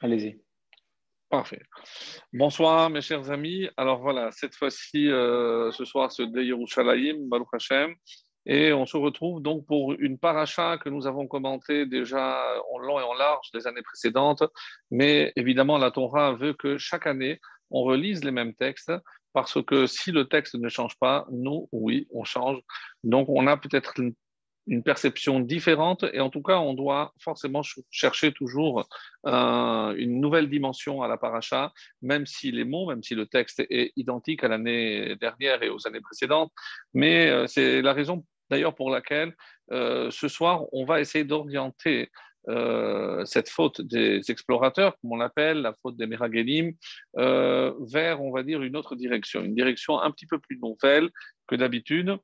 Allez-y. Parfait. Bonsoir mes chers amis. Alors voilà, cette fois-ci, euh, ce soir, c'est de Yerushalayim, Baruch Hashem. Et on se retrouve donc pour une paracha que nous avons commentée déjà en long et en large des années précédentes. Mais évidemment, la Torah veut que chaque année, on relise les mêmes textes parce que si le texte ne change pas, nous, oui, on change. Donc, on a peut-être une perception différente et en tout cas, on doit forcément chercher toujours euh, une nouvelle dimension à la paracha, même si les mots, même si le texte est identique à l'année dernière et aux années précédentes. Mais euh, c'est la raison d'ailleurs pour laquelle euh, ce soir, on va essayer d'orienter cette faute des explorateurs, comme on l'appelle, la faute des Meragelim, vers, on va dire, une autre direction, une direction un petit peu plus nouvelle que d'habitude,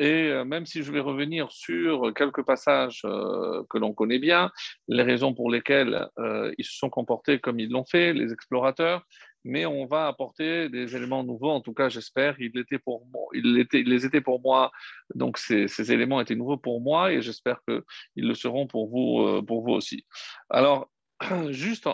et euh, même si je vais revenir sur quelques passages euh, que l'on connaît bien, les raisons pour lesquelles euh, ils se sont comportés comme ils l'ont fait, les explorateurs, mais on va apporter des éléments nouveaux. En tout cas, j'espère. Il était pour moi, il était, les étaient pour moi. Donc ces, ces, éléments étaient nouveaux pour moi et j'espère qu'ils le seront pour vous, pour vous aussi. Alors, juste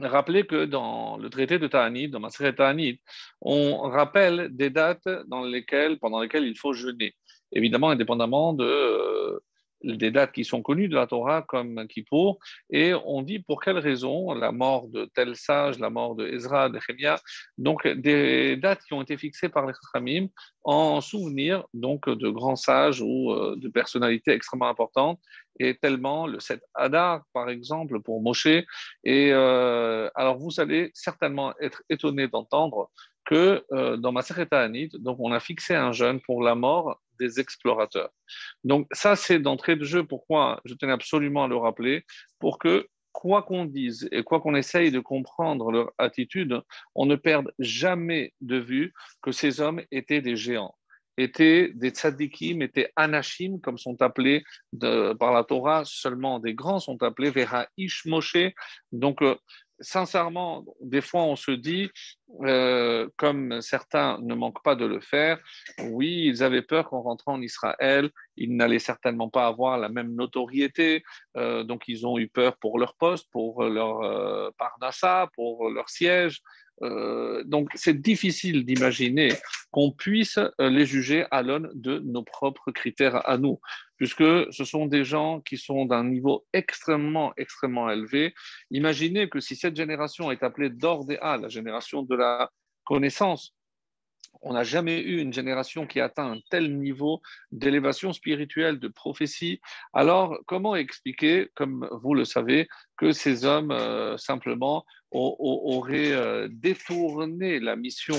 Rappelez que dans le traité de Ta'anit, dans Maseret Ta'anit, on rappelle des dates dans lesquelles, pendant lesquelles il faut jeûner. Évidemment, indépendamment de, euh, des dates qui sont connues de la Torah comme Kippour, et on dit pour quelle raison la mort de tel sage, la mort de Ezra, de Chemia, donc des dates qui ont été fixées par les Khamim en souvenir donc de grands sages ou euh, de personnalités extrêmement importantes, et tellement le 7 Adar, par exemple, pour Moshe. Et euh, alors vous allez certainement être étonné d'entendre que euh, dans ma Anit, donc on a fixé un jeûne pour la mort des explorateurs. Donc ça, c'est d'entrée de jeu. Pourquoi je tenais absolument à le rappeler Pour que quoi qu'on dise et quoi qu'on essaye de comprendre leur attitude, on ne perde jamais de vue que ces hommes étaient des géants étaient des tzadikim, étaient anashim, comme sont appelés par la Torah, seulement des grands sont appelés Vera Ish Moshe. Donc, euh, sincèrement, des fois, on se dit, euh, comme certains ne manquent pas de le faire, oui, ils avaient peur qu'en rentrant en Israël, ils n'allaient certainement pas avoir la même notoriété, euh, donc ils ont eu peur pour leur poste, pour leur euh, parnassa, pour leur siège. Donc c'est difficile d'imaginer qu'on puisse les juger à l'aune de nos propres critères à nous puisque ce sont des gens qui sont d'un niveau extrêmement, extrêmement élevé. Imaginez que si cette génération est appelée d'Ordéa, la génération de la connaissance, on n'a jamais eu une génération qui atteint un tel niveau d'élévation spirituelle, de prophétie. Alors, comment expliquer, comme vous le savez, que ces hommes euh, simplement auraient euh, détourné la mission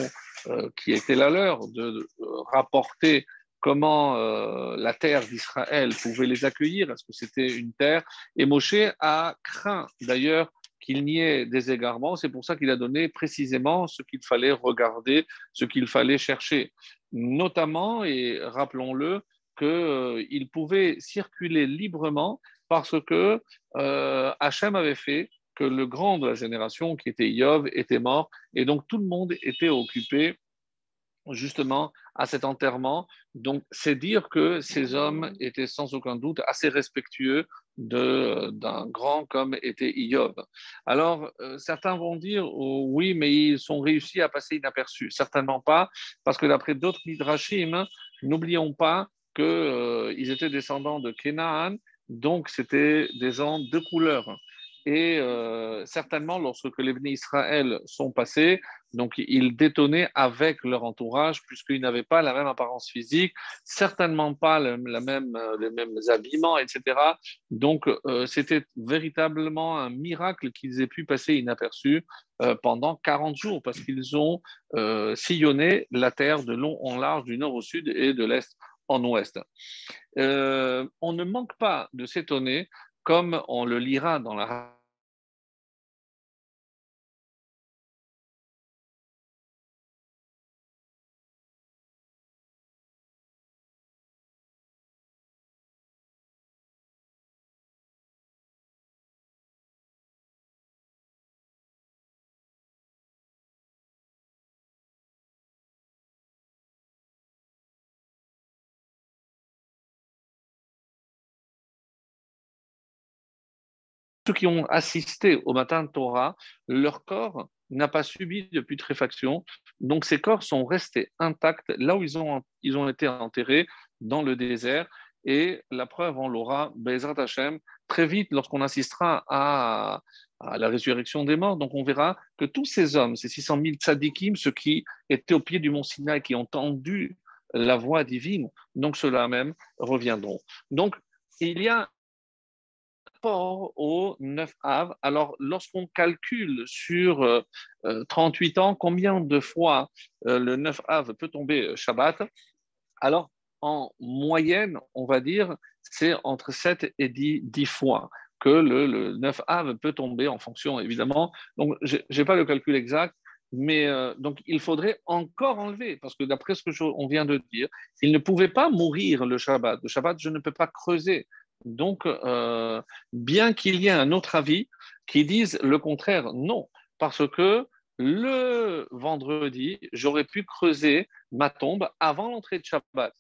euh, qui était la leur de rapporter comment la terre d'Israël pouvait les accueillir, est-ce que c'était une terre? Et Moshe a craint d'ailleurs qu'il n'y ait des égarements, c'est pour ça qu'il a donné précisément ce qu'il fallait regarder, ce qu'il fallait chercher. Notamment, et rappelons-le, qu'il euh, pouvait circuler librement parce que euh, Hachem avait fait que le grand de la génération, qui était Yov, était mort, et donc tout le monde était occupé justement à cet enterrement. Donc, c'est dire que ces hommes étaient sans aucun doute assez respectueux d'un grand comme était Iob. Alors, euh, certains vont dire oh, oui, mais ils sont réussis à passer inaperçus. Certainement pas, parce que d'après d'autres midrashim, n'oublions pas qu'ils euh, étaient descendants de Canaan, donc c'était des gens de couleur. Et euh, certainement, lorsque les bénis Israël sont passés, donc ils détonnaient avec leur entourage, puisqu'ils n'avaient pas la même apparence physique, certainement pas la même, euh, les mêmes habillements, etc. Donc euh, c'était véritablement un miracle qu'ils aient pu passer inaperçus pendant 40 jours, parce qu'ils ont sillonné la terre de long en large, du nord au sud et de l'est en ouest. on ne manque pas de s'étonner comme on le lira dans la ceux qui ont assisté au matin de Torah, leur corps n'a pas subi de putréfaction. Donc ces corps sont restés intacts là où ils ont, ils ont été enterrés, dans le désert. Et la preuve, on l'aura, Bezrat Hashem, très vite lorsqu'on assistera à, la résurrection des morts. Donc on verra que tous ces hommes, ces 600 000 tzadikim, ceux qui étaient au pied du mont Sinaï, qui ont entendu la voix divine, donc ceux-là même reviendront. Donc il y a au 9 av. Alors lorsqu'on calcule sur 38 euh, ans combien de fois euh, le 9 av peut tomber Shabbat, alors en moyenne, on va dire, c'est entre 7 et 10, fois que le, 9 av peut tomber en fonction, évidemment. Donc, je n'ai pas le calcul exact, mais euh, donc il faudrait encore enlever, parce que d'après ce que on vient de dire, il ne pouvait pas mourir le Shabbat. Le Shabbat, je ne peux pas creuser. Donc, euh, bien qu'il y ait un autre avis qui dise le contraire, non, parce que le vendredi, j'aurais pu creuser ma tombe avant l'entrée de Shabbat.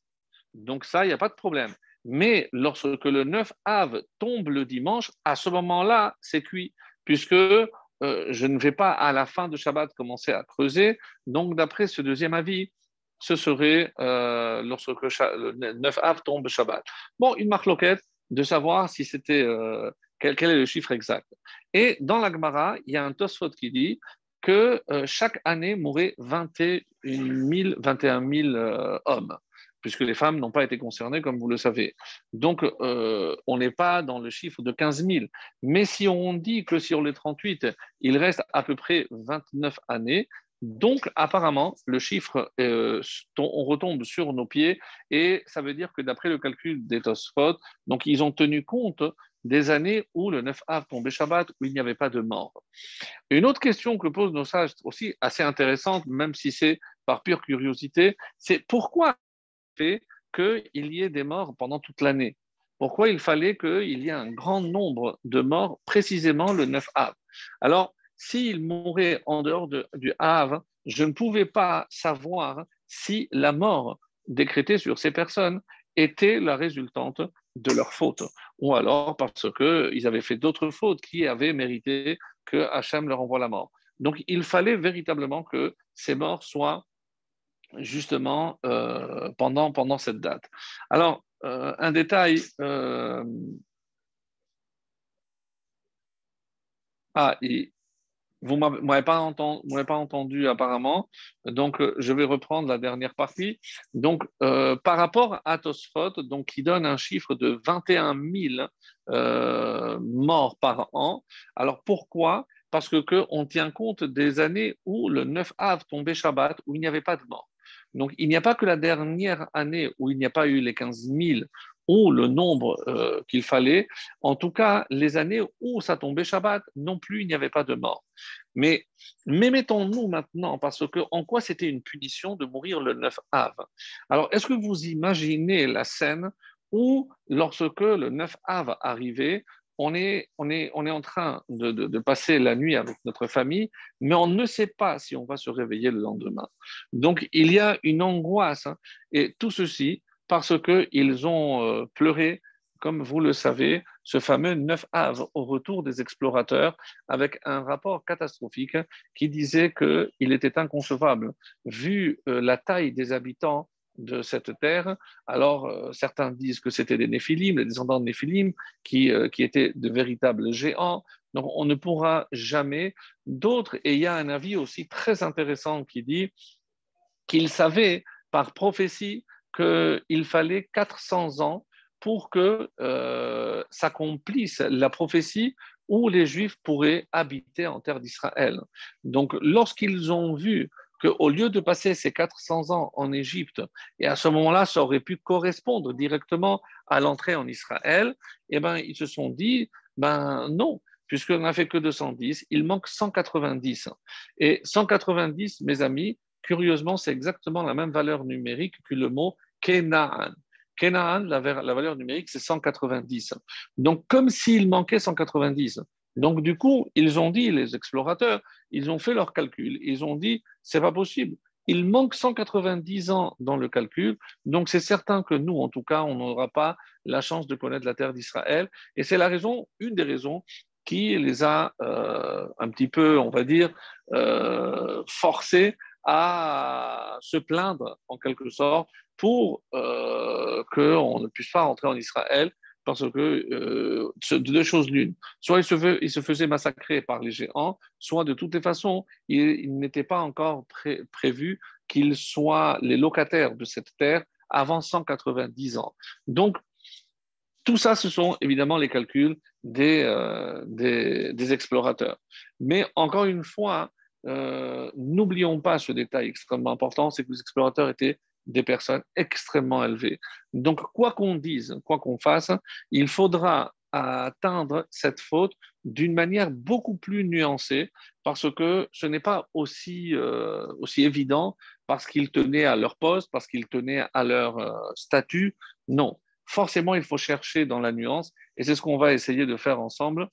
Donc ça, il n'y a pas de problème. Mais lorsque le 9 Av tombe le dimanche, à ce moment-là, c'est cuit, puisque euh, je ne vais pas à la fin de Shabbat commencer à creuser. Donc d'après ce deuxième avis, ce serait euh, lorsque le 9 Av tombe Shabbat. Bon, une marque loquette de savoir si c'était euh, quel, est le chiffre exact. Et dans la Gemara, il y a un Tosfot qui dit que chaque année mourrait 21 000, 21 000 hommes puisque les femmes n'ont pas été concernées, comme vous le savez. Donc, euh, on n'est pas dans le chiffre de 15 000. Mais si on dit que sur les 38, il reste à peu près 29 années, donc apparemment, le chiffre, euh, on retombe sur nos pieds, et ça veut dire que d'après le calcul des Tosfot, donc ils ont tenu compte des années où le 9 av tombait Shabbat, où il n'y avait pas de mort. Une autre question que posent nos sages, aussi assez intéressante, même si c'est par pure curiosité, c'est pourquoi fait qu'il y ait des morts pendant toute l'année? Pourquoi il fallait qu'il y ait un grand nombre de morts précisément le 9 Av? Alors, s'il mourait en dehors du Av, je ne pouvais pas savoir si la mort décrétée sur ces personnes était la résultante de leur faute, ou alors parce qu'ils avaient fait d'autres fautes qui avaient mérité que Hachem leur envoie la mort. Donc il fallait véritablement que ces morts soient justement euh, pendant, pendant cette date. Alors, euh, un détail. Euh, ah, vous ne m'avez pas, entendu, apparemment, donc je vais reprendre la dernière partie. Donc, par rapport à Tosfot, donc, qui donne un chiffre de 21 000 morts par an, alors pourquoi? Parce qu'on que tient compte des années où le 9 av tombait Shabbat, où il n'y avait pas de mort. Donc, il n'y a pas que la dernière année où il n'y a pas eu les 15 000 ou le nombre euh, qu'il fallait. En tout cas, les années où ça tombait Shabbat, non plus, il n'y avait pas de mort. Mais, mais mettons-nous maintenant, parce que en quoi c'était une punition de mourir le 9 Av? Alors, est-ce que vous imaginez la scène où, lorsque le 9 Av arrivait, on est, on est, en train de, passer la nuit avec notre famille, mais on ne sait pas si on va se réveiller le lendemain. Donc, il y a une angoisse, hein, et tout ceci parce qu'ils ont euh, pleuré, comme vous le savez, ce fameux 9 av au retour des explorateurs, avec un rapport catastrophique qui disait qu'il était inconcevable, vu euh, la taille des habitants de cette terre. Alors, euh, certains disent que c'était des Néphilim, les descendants de Néphilim, qui, qui étaient de véritables géants. Donc, on ne pourra jamais. D'autres, et il y a un avis aussi très intéressant qui dit qu'ils savaient par prophétie qu'il fallait 400 ans pour que euh, s'accomplisse la prophétie où les Juifs pourraient habiter en terre d'Israël. Donc, lorsqu'ils ont vu qu'au lieu de passer ces 400 ans en Égypte, et à ce moment-là, ça aurait pu correspondre directement à l'entrée en Israël, eh ben, ils se sont dit, ben non, puisqu'on n'a fait que 210, il manque 190. Et 190, mes amis, curieusement, c'est exactement la même valeur numérique que le mot Kenaan. Kenaan, la, valeur numérique, c'est 190. Donc, comme s'il manquait 190. Donc, du coup, ils ont dit, les explorateurs, ils ont fait leur calcul. Ils ont dit, c'est pas possible. Il manque 190 ans dans le calcul, donc c'est certain que nous, en tout cas, on n'aura pas la chance de connaître la terre d'Israël. Et c'est la raison, une des raisons qui les a euh, un petit peu, on va dire, euh, forcés à se plaindre en quelque sorte pour euh, qu'on ne puisse pas rentrer en Israël parce que euh, deux choses l'une. Soit il se, se, faisait massacrer par les géants, soit de toutes les façons, il, n'était pas encore prévu qu'ils soient les locataires de cette terre avant 190 ans. Donc, tout ça, ce sont évidemment les calculs des, euh, des, explorateurs. Mais encore une fois, euh, n'oublions pas ce détail extrêmement important, c'est que les explorateurs étaient des personnes extrêmement élevées. Donc, quoi qu'on dise, quoi qu'on fasse, il faudra atteindre cette faute d'une manière beaucoup plus nuancée parce que ce n'est pas aussi, euh, aussi évident parce qu'ils tenaient à leur poste, parce qu'ils tenaient à leur euh, statut. Non, forcément, il faut chercher dans la nuance et c'est ce qu'on va essayer de faire ensemble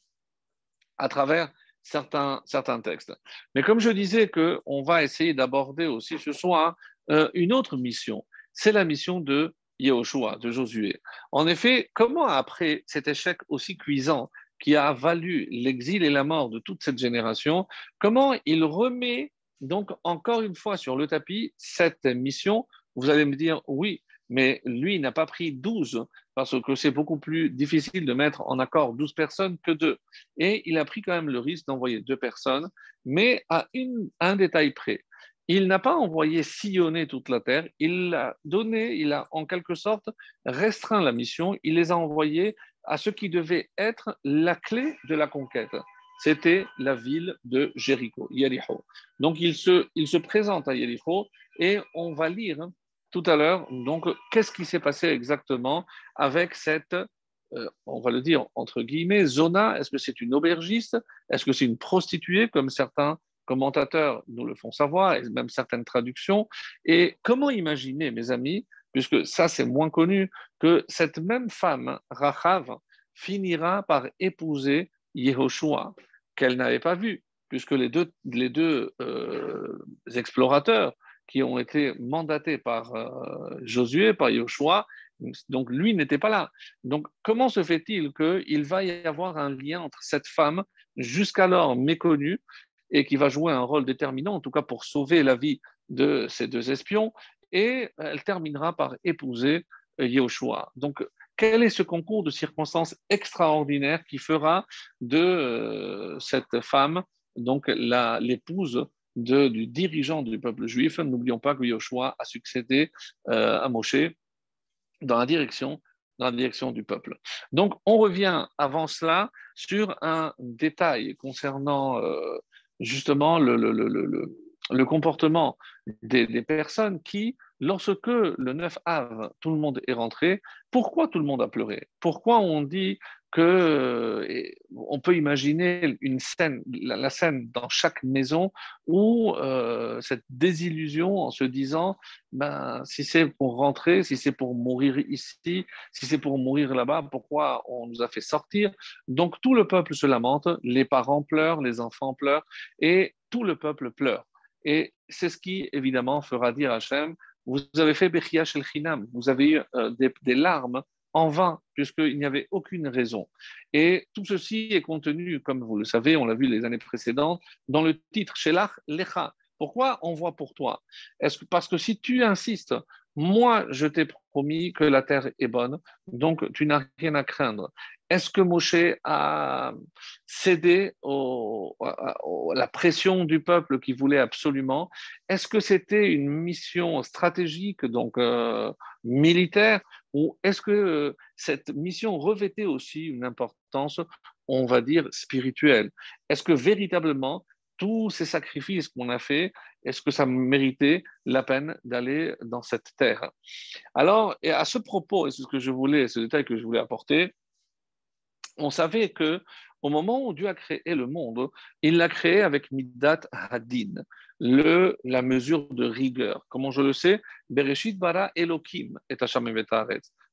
à travers certains, certains textes. Mais comme je disais qu'on va essayer d'aborder aussi ce soir euh, une autre mission, c'est la mission de Yehoshua, de Josué. En effet, comment après cet échec aussi cuisant qui a valu l'exil et la mort de toute cette génération, comment il remet donc encore une fois sur le tapis cette mission? Vous allez me dire oui, mais lui n'a pas pris 12 parce que c'est beaucoup plus difficile de mettre en accord 12 personnes que deux. Et il a pris quand même le risque d'envoyer deux personnes, mais à un détail près il n'a pas envoyé sillonner toute la terre, il a donné, il a en quelque sorte restreint la mission, il les a envoyés à ce qui devait être la clé de la conquête. C'était la ville de Jéricho, Yericho. Donc il se, il se présente à Yericho et on va lire tout à l'heure, donc qu'est-ce qui s'est passé exactement avec cette, euh, on va le dire entre guillemets, Zona? Est-ce que c'est une aubergiste? Est-ce que c'est une prostituée, comme certains commentateurs nous le font savoir, et même certaines traductions? Et comment imaginer, mes amis, puisque ça c'est moins connu, que cette même femme, Rachav, finira par épouser Yehoshua, qu'elle n'avait pas vu, puisque les deux, euh, explorateurs qui ont été mandatés par euh, Josué, par Yehoshua, donc lui n'était pas là. Donc comment se fait-il qu'il va y avoir un lien entre cette femme, jusqu'alors méconnue, et qui va jouer un rôle déterminant, en tout cas pour sauver la vie de ces deux espions, et elle terminera par épouser euh, Yehoshua. Donc, quel est ce concours de circonstances extraordinaires qui fera de euh, cette femme donc l'épouse du dirigeant du peuple juif N'oublions pas que Yehoshua a succédé euh, à Moshe dans la direction du peuple. Donc, on revient avant cela sur un détail concernant justement le, le, le, le comportement des, des, personnes qui, lorsque le 9 av, tout le monde est rentré, pourquoi tout le monde a pleuré? Pourquoi on dit que on peut imaginer une scène, la, scène dans chaque maison où euh, cette désillusion en se disant, ben, si c'est pour rentrer, si c'est pour mourir ici, si c'est pour mourir là-bas, pourquoi on nous a fait sortir? Donc tout le peuple se lamente, les parents pleurent, les enfants pleurent, et tout le peuple pleure. Et c'est ce qui, évidemment, fera dire à Hachem, vous avez fait Bechia Shel Chinam, vous avez eu euh, des, larmes en vain, puisqu'il n'y avait aucune raison. Et tout ceci est contenu, comme vous le savez, on l'a vu les années précédentes, dans le titre Shelach Lecha. Pourquoi on voit pour toi? Est-ce Parce que si tu insistes, moi je t'ai promis que la terre est bonne, donc tu n'as rien à craindre. Est-ce que Moshe a cédé à, la pression du peuple qui voulait absolument? Est-ce que c'était une mission stratégique, donc euh, militaire, ou est-ce que euh, cette mission revêtait aussi une importance, on va dire, spirituelle? Est-ce que véritablement tous ces sacrifices qu'on a faits, est-ce que ça méritait la peine d'aller dans cette terre? Alors, et à ce propos, et c'est ce que je voulais, ce détail que je voulais apporter, on savait que au moment où Dieu a créé le monde, il l'a créé avec Midat Hadin, le, la mesure de rigueur. Comment je le sais? Bereshit bara Elohim et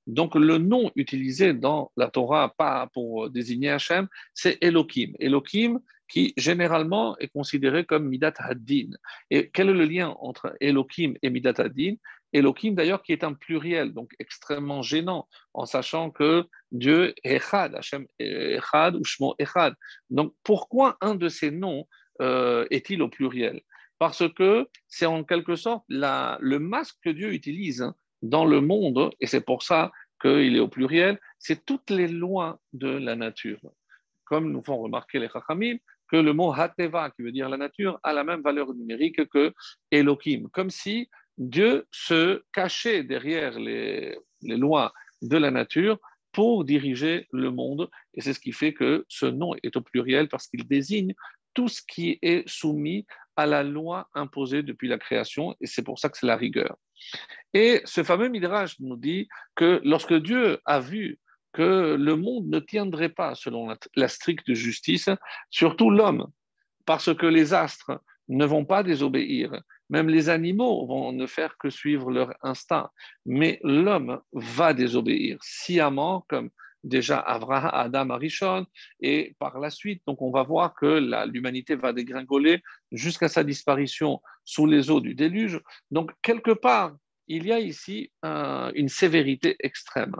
Donc le nom utilisé dans la Torah pas pour désigner Hachem, c'est Elohim. Elohim qui généralement est considéré comme Midat Hadin. Et quel est le lien entre Elohim et Midat Hadin Elohim d'ailleurs qui est un pluriel, donc extrêmement gênant, en sachant que Dieu est Echad, Hachem Echad ou Shmo Echad. Donc pourquoi un de ces noms euh, est-il au pluriel? Parce que c'est en quelque sorte le masque que Dieu utilise hein, dans le monde, et c'est pour ça qu'il est au pluriel, c'est toutes les lois de la nature. Comme nous font remarquer les Chachamim, que le mot Hateva, qui veut dire la nature, a la même valeur numérique que Elohim, comme si Dieu se cachait derrière les, lois de la nature pour diriger le monde. Et c'est ce qui fait que ce nom est au pluriel parce qu'il désigne tout ce qui est soumis à la loi imposée depuis la création. Et c'est pour ça que c'est la rigueur. Et ce fameux Midrash nous dit que lorsque Dieu a vu que le monde ne tiendrait pas selon la stricte justice, surtout l'homme, parce que les astres ne vont pas désobéir, même les animaux vont ne faire que suivre leur instinct. Mais l'homme va désobéir sciemment, comme déjà Abraham, Adam, Arishon, et par la suite, donc on va voir que l'humanité va dégringoler jusqu'à sa disparition sous les eaux du déluge. Donc, quelque part, il y a ici une sévérité extrême.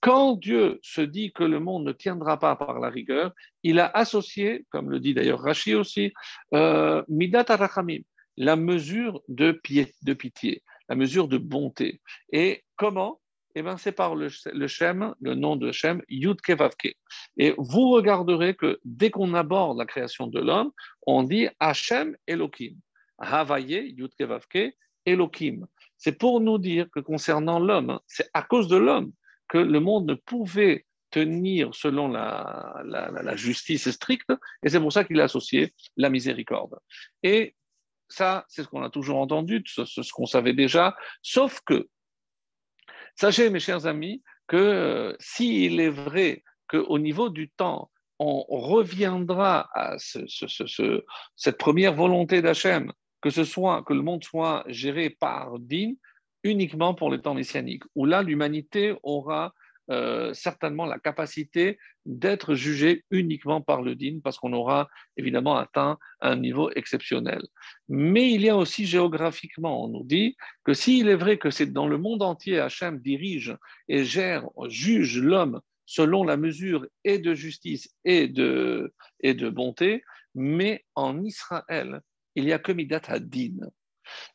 Quand Dieu se dit que le monde ne tiendra pas par la rigueur, il a associé, comme le dit d'ailleurs Rashi aussi, euh, Midat Arachamim, la mesure de, pitié, la mesure de bonté. Et comment? Eh bien, c'est par le, Shem, le nom de Shem, Yud Kevavke. Et vous regarderez que dès qu'on aborde la création de l'homme, on dit Hashem Elohim. Havaye, Yud Kevavke, Elohim. C'est pour nous dire que concernant l'homme, c'est à cause de l'homme que le monde ne pouvait tenir selon la, la justice stricte, et c'est pour ça qu'il a associé la miséricorde. Et ça, c'est ce qu'on a toujours entendu, ce, ce qu'on savait déjà, sauf que, sachez mes chers amis, que euh, s'il est vrai qu'au niveau du temps, on reviendra à cette première volonté d'Hachem, que ce soit que le monde soit géré par Din, uniquement pour le temps messianique, où là l'humanité aura euh, certainement la capacité d'être jugé uniquement par le din, parce qu'on aura évidemment atteint un niveau exceptionnel. Mais il y a aussi géographiquement, on nous dit que s'il est vrai que c'est dans le monde entier, Hachem dirige et gère, juge l'homme selon la mesure et de justice et de, et de bonté, mais en Israël, il y a que Midat Hadin.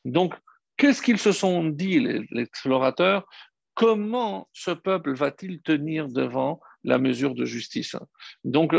Donc, qu'est-ce qu'ils se sont dit, les explorateurs? Comment ce peuple va-t-il tenir devant la mesure de justice? Donc,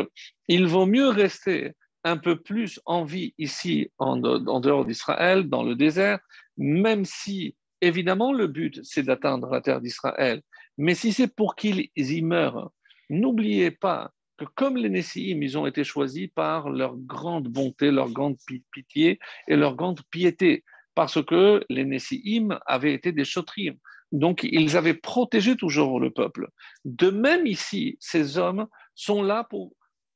il vaut mieux rester un peu plus en vie ici, en, dehors d'Israël, dans le désert, même si, évidemment, le but, c'est d'atteindre la terre d'Israël. Mais si c'est pour qu'ils y meurent, n'oubliez pas que comme les Nessiim, ils ont été choisis par leur grande bonté, leur grande pitié et leur grande piété, parce que les Nessiim avaient été des chotrim. Donc, ils avaient protégé toujours le peuple. De même ici, ces hommes sont là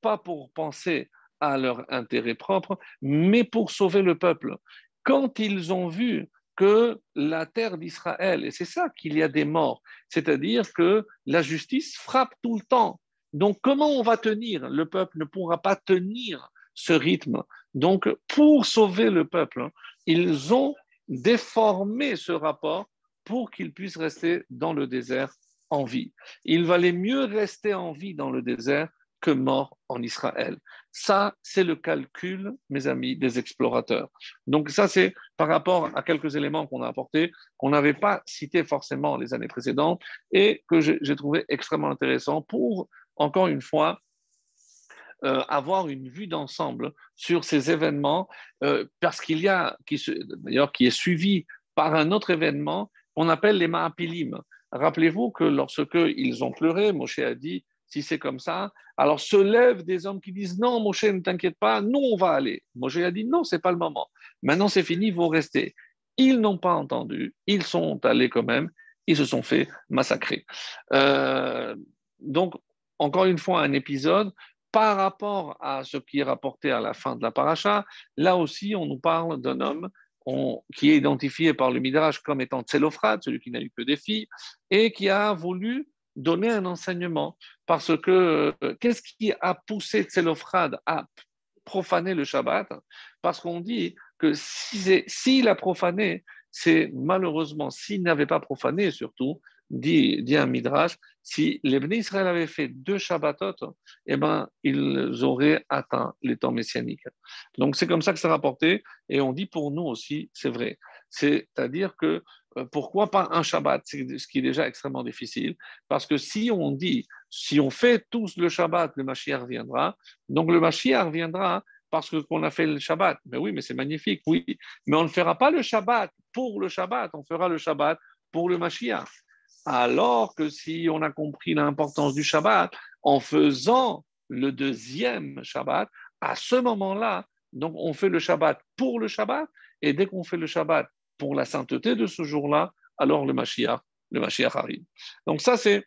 pas pour penser à leur intérêt propre, mais pour sauver le peuple. Quand ils ont vu que la terre d'Israël, et c'est ça qu'il y a des morts, c'est-à-dire que la justice frappe tout le temps. Donc, comment on va tenir? Le peuple ne pourra pas tenir ce rythme. Donc, pour sauver le peuple, ils ont déformé ce rapport pour qu'ils puissent rester dans le désert en vie. Il valait mieux rester en vie dans le désert que mort en Israël. Ça, c'est le calcul, mes amis, des explorateurs. Donc ça, c'est par rapport à quelques éléments qu'on a apportés, qu'on n'avait pas cités forcément les années précédentes, et que j'ai trouvé extrêmement intéressant pour, encore une fois, euh, avoir une vue d'ensemble sur ces événements, euh, parce qu'il y a, d'ailleurs, qui est suivi par un autre événement on appelle les Maapilim. Rappelez-vous que lorsque ils ont pleuré, Moshe a dit si c'est comme ça, alors se lèvent des hommes qui disent non, Moshe, ne t'inquiète pas, nous on va aller. Moshe a dit non, c'est pas le moment. Maintenant c'est fini, vous restez. Ils n'ont pas entendu, ils sont allés quand même, ils se sont fait massacrer. Euh, donc, encore une fois, un épisode par rapport à ce qui est rapporté à la fin de la paracha. Là aussi, on nous parle d'un homme qui est identifié par le Midrash comme étant Tselophrad, celui qui n'a eu que des filles, et qui a voulu donner un enseignement. Parce que euh, qu'est-ce qui a poussé Tselophrad à profaner le Shabbat? Parce qu'on dit que s'il si a profané, c'est malheureusement, s'ils n'avaient pas profané surtout, dit, dit un Midrash, si les bénis Israël avaient fait deux Shabbatot, eh ben, ils auraient atteint les temps messianiques. Donc c'est comme ça que c'est rapporté, et on dit pour nous aussi, c'est vrai. C'est-à-dire que euh, pourquoi pas un Shabbat Ce qui est déjà extrêmement difficile, parce que si on dit, si on fait tous le Shabbat, le Mashiach viendra, donc le Mashiach viendra parce qu'on a fait le Shabbat. Mais oui, mais c'est magnifique, oui. Mais on ne fera pas le Shabbat pour le Shabbat, on fera le Shabbat pour le Mashiach. Alors que si on a compris l'importance du Shabbat, en faisant le deuxième Shabbat, à ce moment-là, donc on fait le Shabbat pour le Shabbat, et dès qu'on fait le Shabbat pour la sainteté de ce jour-là, alors le Mashiach, le Mashiach arrive. Donc ça, c'est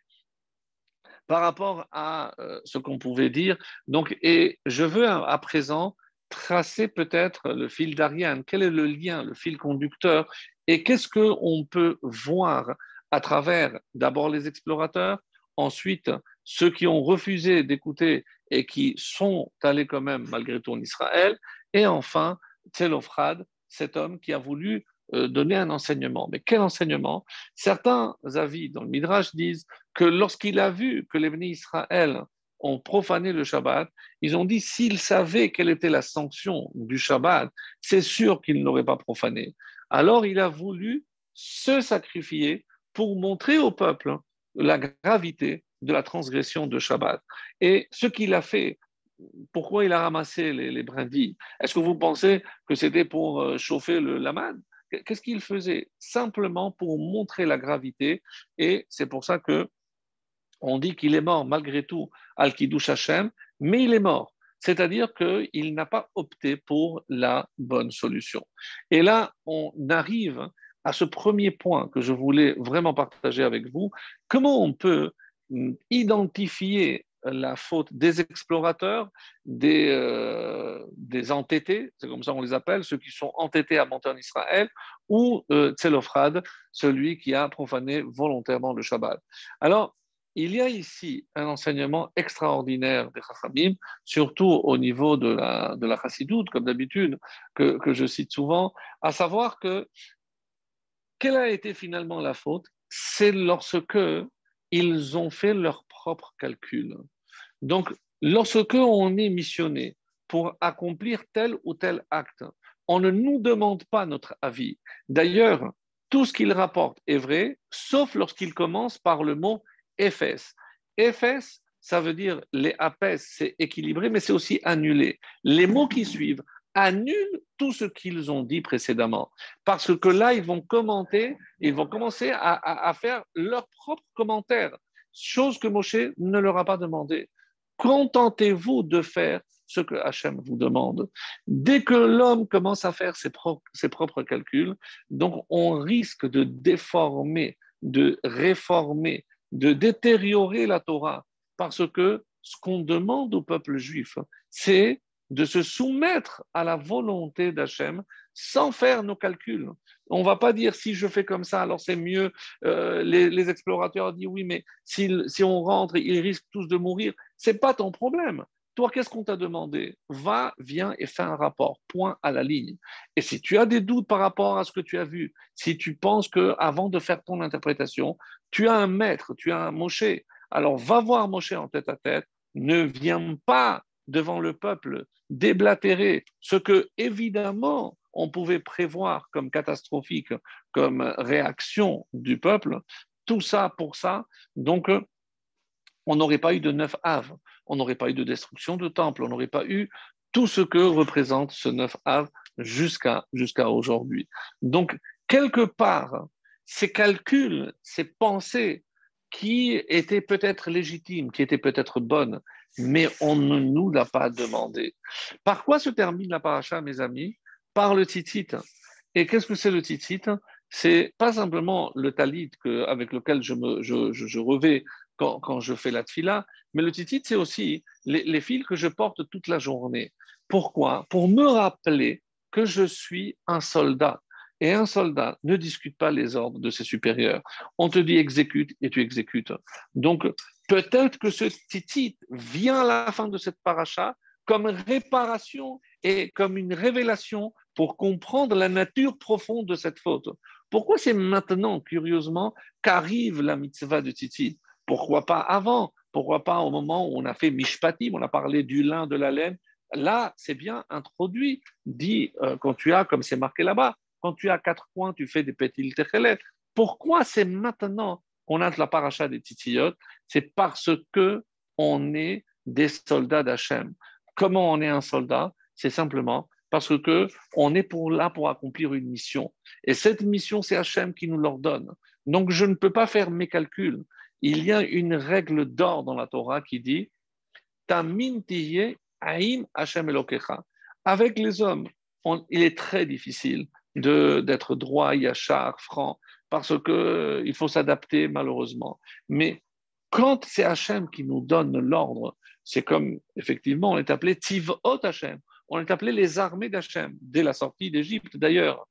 par rapport à euh, ce qu'on pouvait dire. Donc, et je veux à présent tracer peut-être le fil d'Ariane. Quel est le lien, le fil conducteur et qu'est-ce qu'on peut voir à travers d'abord les explorateurs, ensuite ceux qui ont refusé d'écouter et qui sont allés quand même malgré tout en Israël, et enfin Tselofrad, cet homme qui a voulu euh, donner un enseignement. Mais quel enseignement? Certains avis dans le Midrash disent que lorsqu'il a vu que les bénis Israël ont profané le Shabbat, ils ont dit s'il savait quelle était la sanction du Shabbat, c'est sûr qu'il n'aurait pas profané. Alors il a voulu se sacrifier pour montrer au peuple la gravité de la transgression de Shabbat. Et ce qu'il a fait, pourquoi il a ramassé les, brindilles Est-ce que vous pensez que c'était pour euh, chauffer le laman Qu'est-ce qu'il faisait? Simplement pour montrer la gravité. Et c'est pour ça que on dit qu'il est mort malgré tout al-Kiddush Hashem, mais il est mort. C'est-à-dire qu'il n'a pas opté pour la bonne solution. Et là, on arrive à ce premier point que je voulais vraiment partager avec vous. Comment on peut identifier la faute des explorateurs, des, euh, des entêtés, c'est comme ça on les appelle, ceux qui sont entêtés à monter en Israël, ou euh, celui qui a profané volontairement le Shabbat. Alors, il y a ici un enseignement extraordinaire des Chachamim, surtout au niveau de la, de la Chassidoute, comme d'habitude, que, que, je cite souvent, à savoir que quelle a été finalement la faute? C'est lorsque ils ont fait leur propre calcul. Donc, lorsque on est missionné pour accomplir tel ou tel acte, on ne nous demande pas notre avis. D'ailleurs, tout ce qu'il rapporte est vrai, sauf lorsqu'il commence par le mot FS. FS, ça veut dire les APES, c'est équilibré, mais c'est aussi annulé. Les mots qui suivent annulent tout ce qu'ils ont dit précédemment. Parce que là, ils vont commenter, ils vont commencer à, faire leurs propres commentaires, chose que Moshe ne leur a pas demandé. Contentez-vous de faire ce que Hachem vous demande. Dès que l'homme commence à faire ses, ses propres calculs, donc on risque de déformer, de réformer, de détériorer la Torah, parce que ce qu'on demande au peuple juif, c'est de se soumettre à la volonté d'Hachem sans faire nos calculs. On ne va pas dire si je fais comme ça, alors c'est mieux. Euh, les, explorateurs disent oui, mais si, si, on rentre, ils risquent tous de mourir. C'est pas ton problème. Toi, qu'est-ce qu'on t'a demandé? Va, viens et fais un rapport, point à la ligne. Et si tu as des doutes par rapport à ce que tu as vu, si tu penses que avant de faire ton interprétation, tu as un maître, tu as un Moshe, alors va voir Moshe en tête à tête. Ne viens pas devant le peuple déblatérer ce que évidemment on pouvait prévoir comme catastrophique, comme réaction du peuple. Tout ça pour ça. Donc on n'aurait pas eu de neuf Av, on n'aurait pas eu de destruction de temple, on n'aurait pas eu tout ce que représente ce neuf Av jusqu'à jusqu'à aujourd'hui. Donc, quelque part, ces calculs, ces pensées qui étaient peut-être légitimes, qui étaient peut-être bonnes, mais on ne nous l'a pas demandé. Par quoi se termine la paracha, mes amis? Par le titit. Et qu'est-ce que c'est le titit C'est pas simplement le talit avec lequel je, me, je, je revais quand, je fais la tfila, mais le titit, c'est aussi les, fils que je porte toute la journée. Pourquoi? Pour me rappeler que je suis un soldat. Et un soldat ne discute pas les ordres de ses supérieurs. On te dit exécute et tu exécutes. Donc, peut-être que ce titit vient à la fin de cette paracha comme réparation et comme une révélation pour comprendre la nature profonde de cette faute. Pourquoi c'est maintenant, curieusement, qu'arrive la mitzvah de Tzitzit Pourquoi pas avant? Pourquoi pas au moment où on a fait Mishpatim, on a parlé du lin, de la laine? Là, c'est bien introduit, dit euh, quand tu as, comme c'est marqué là-bas, quand tu as quatre points, tu fais des petits techelet. Pourquoi c'est maintenant qu'on a de la paracha des titillot C'est parce que on est des soldats d'Hachem. Comment on est un soldat? C'est simplement parce que on est pour là pour accomplir une mission. Et cette mission, c'est Hachem qui nous l'ordonne. Donc je ne peux pas faire mes calculs. Il y a une règle d'or dans la Torah qui dit Tamin aim Hachem elokecha. Avec les hommes, il est très difficile d'être droit, yachar, franc, parce qu'il faut s'adapter malheureusement. Mais quand c'est Hachem qui nous donne l'ordre, c'est comme, effectivement, on est appelé Tivot Hachem, on est appelé les armées d'Hachem, dès la sortie d'Égypte d'ailleurs.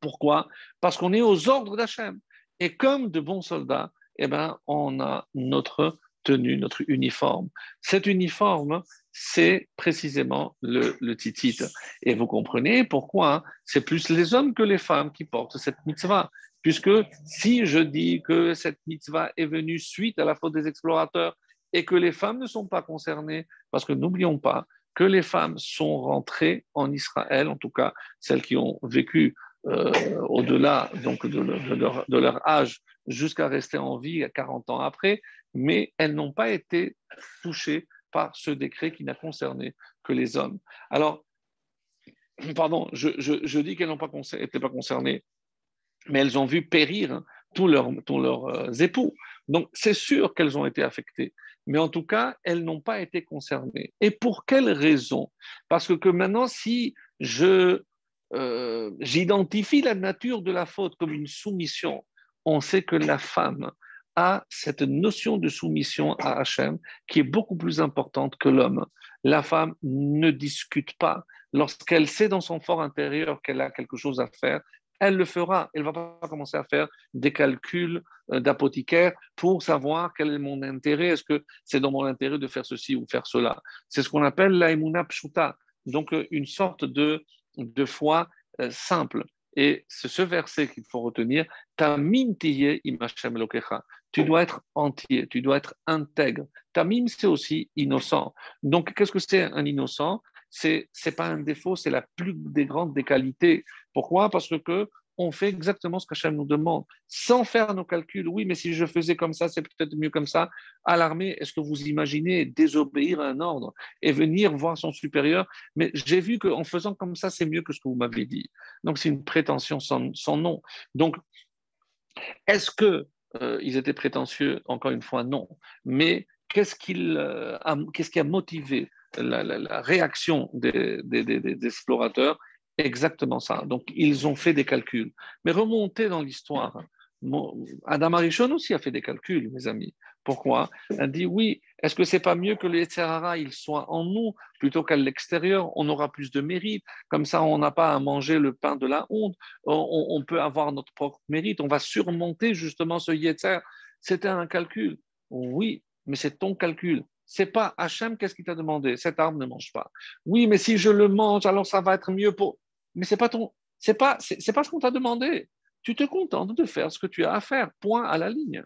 Pourquoi? Parce qu'on est aux ordres d'Hachem. Et comme de bons soldats, eh ben, on a notre tenue, notre uniforme. Cet uniforme, c'est précisément le, le, titit. Et vous comprenez pourquoi hein, c'est plus les hommes que les femmes qui portent cette mitzvah. Puisque si je dis que cette mitzvah est venue suite à la faute des explorateurs et que les femmes ne sont pas concernées, parce que n'oublions pas que les femmes sont rentrées en Israël, en tout cas celles qui ont vécu euh, au-delà donc de, leur, âge jusqu'à rester en vie 40 ans après, mais elles n'ont pas été touchées par ce décret qui n'a concerné que les hommes. Alors, pardon, je, je, dis qu'elles n'ont pas été pas concernées, mais elles ont vu périr tous leurs, tous leurs euh, époux. Donc, c'est sûr qu'elles ont été affectées, mais en tout cas, elles n'ont pas été concernées. Et pour quelle raison? Parce que, que maintenant, si je euh, j'identifie la nature de la faute comme une soumission, on sait que la femme a cette notion de soumission à Hachem qui est beaucoup plus importante que l'homme. La femme ne discute pas. Lorsqu'elle sait dans son fort intérieur qu'elle a quelque chose à faire, elle le fera. Elle ne va pas commencer à faire des calculs euh, d'apothicaire pour savoir quel est mon intérêt. Est-ce que c'est dans mon intérêt de faire ceci ou faire cela? C'est ce qu'on appelle l'aimuna pshuta. Donc, euh, une sorte de, de foi euh, simple. Et c'est ce verset qu'il faut retenir. Tu dois être entier, tu dois être intègre. Tamim, c'est aussi innocent. Donc, qu'est-ce que c'est un innocent? C'est n'est pas un défaut, c'est la plus des grandes des qualités. Pourquoi? Parce que on fait exactement ce qu'Hachem nous demande, sans faire nos calculs. Oui, mais si je faisais comme ça, c'est peut-être mieux comme ça. À l'armée, est-ce que vous imaginez désobéir à un ordre et venir voir son supérieur? Mais j'ai vu qu'en faisant comme ça, c'est mieux que ce que vous m'avez dit. Donc, c'est une prétention sans, nom. Donc, est-ce qu'ils euh, étaient prétentieux? Encore une fois, non. Mais qu'est-ce, euh, qu'est-ce qui a motivé la, réaction des, explorateurs Exactement ça. Donc, ils ont fait des calculs. Mais remontez dans l'histoire. Adam Arishon aussi a fait des calculs, mes amis. Pourquoi? Elle dit oui, est-ce que c'est pas mieux que les Tserara, ils soient en nous plutôt qu'à l'extérieur On aura plus de mérite. Comme ça, on n'a pas à manger le pain de la honte. On, peut avoir notre propre mérite. On va surmonter justement ce Yetzer. C'était un calcul. Oui, mais c'est ton calcul. C'est pas Hachem, qu'est-ce qu'il t'a demandé? Cette arme ne mange pas. Oui, mais si je le mange, alors ça va être mieux pour mais c'est pas ton, c'est pas, c'est, pas ce qu'on t'a demandé. Tu te contentes de faire ce que tu as à faire, point à la ligne.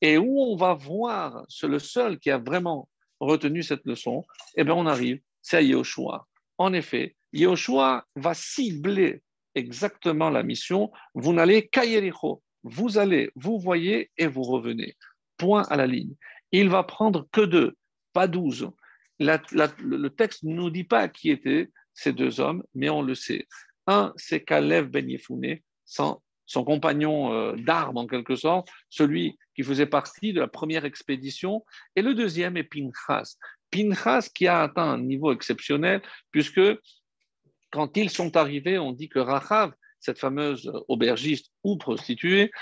Et où on va voir, c'est le seul qui a vraiment retenu cette leçon, eh bien on arrive, c'est à Yehoshua. En effet, Yehoshua va cibler exactement la mission. Vous n'allez qu'à Yericho. Vous allez, vous voyez et vous revenez. Point à la ligne. Il va prendre que deux, pas douze. le texte ne nous dit pas qui étaient ces deux hommes, mais on le sait. Un, c'est Kalev Ben Yefouné, son, compagnon euh, d'armes en quelque sorte, celui qui faisait partie de la première expédition. Et le deuxième est Pinchas. Pinchas qui a atteint un niveau exceptionnel, puisque quand ils sont arrivés, on dit que Rachav, cette fameuse aubergiste ou prostituée,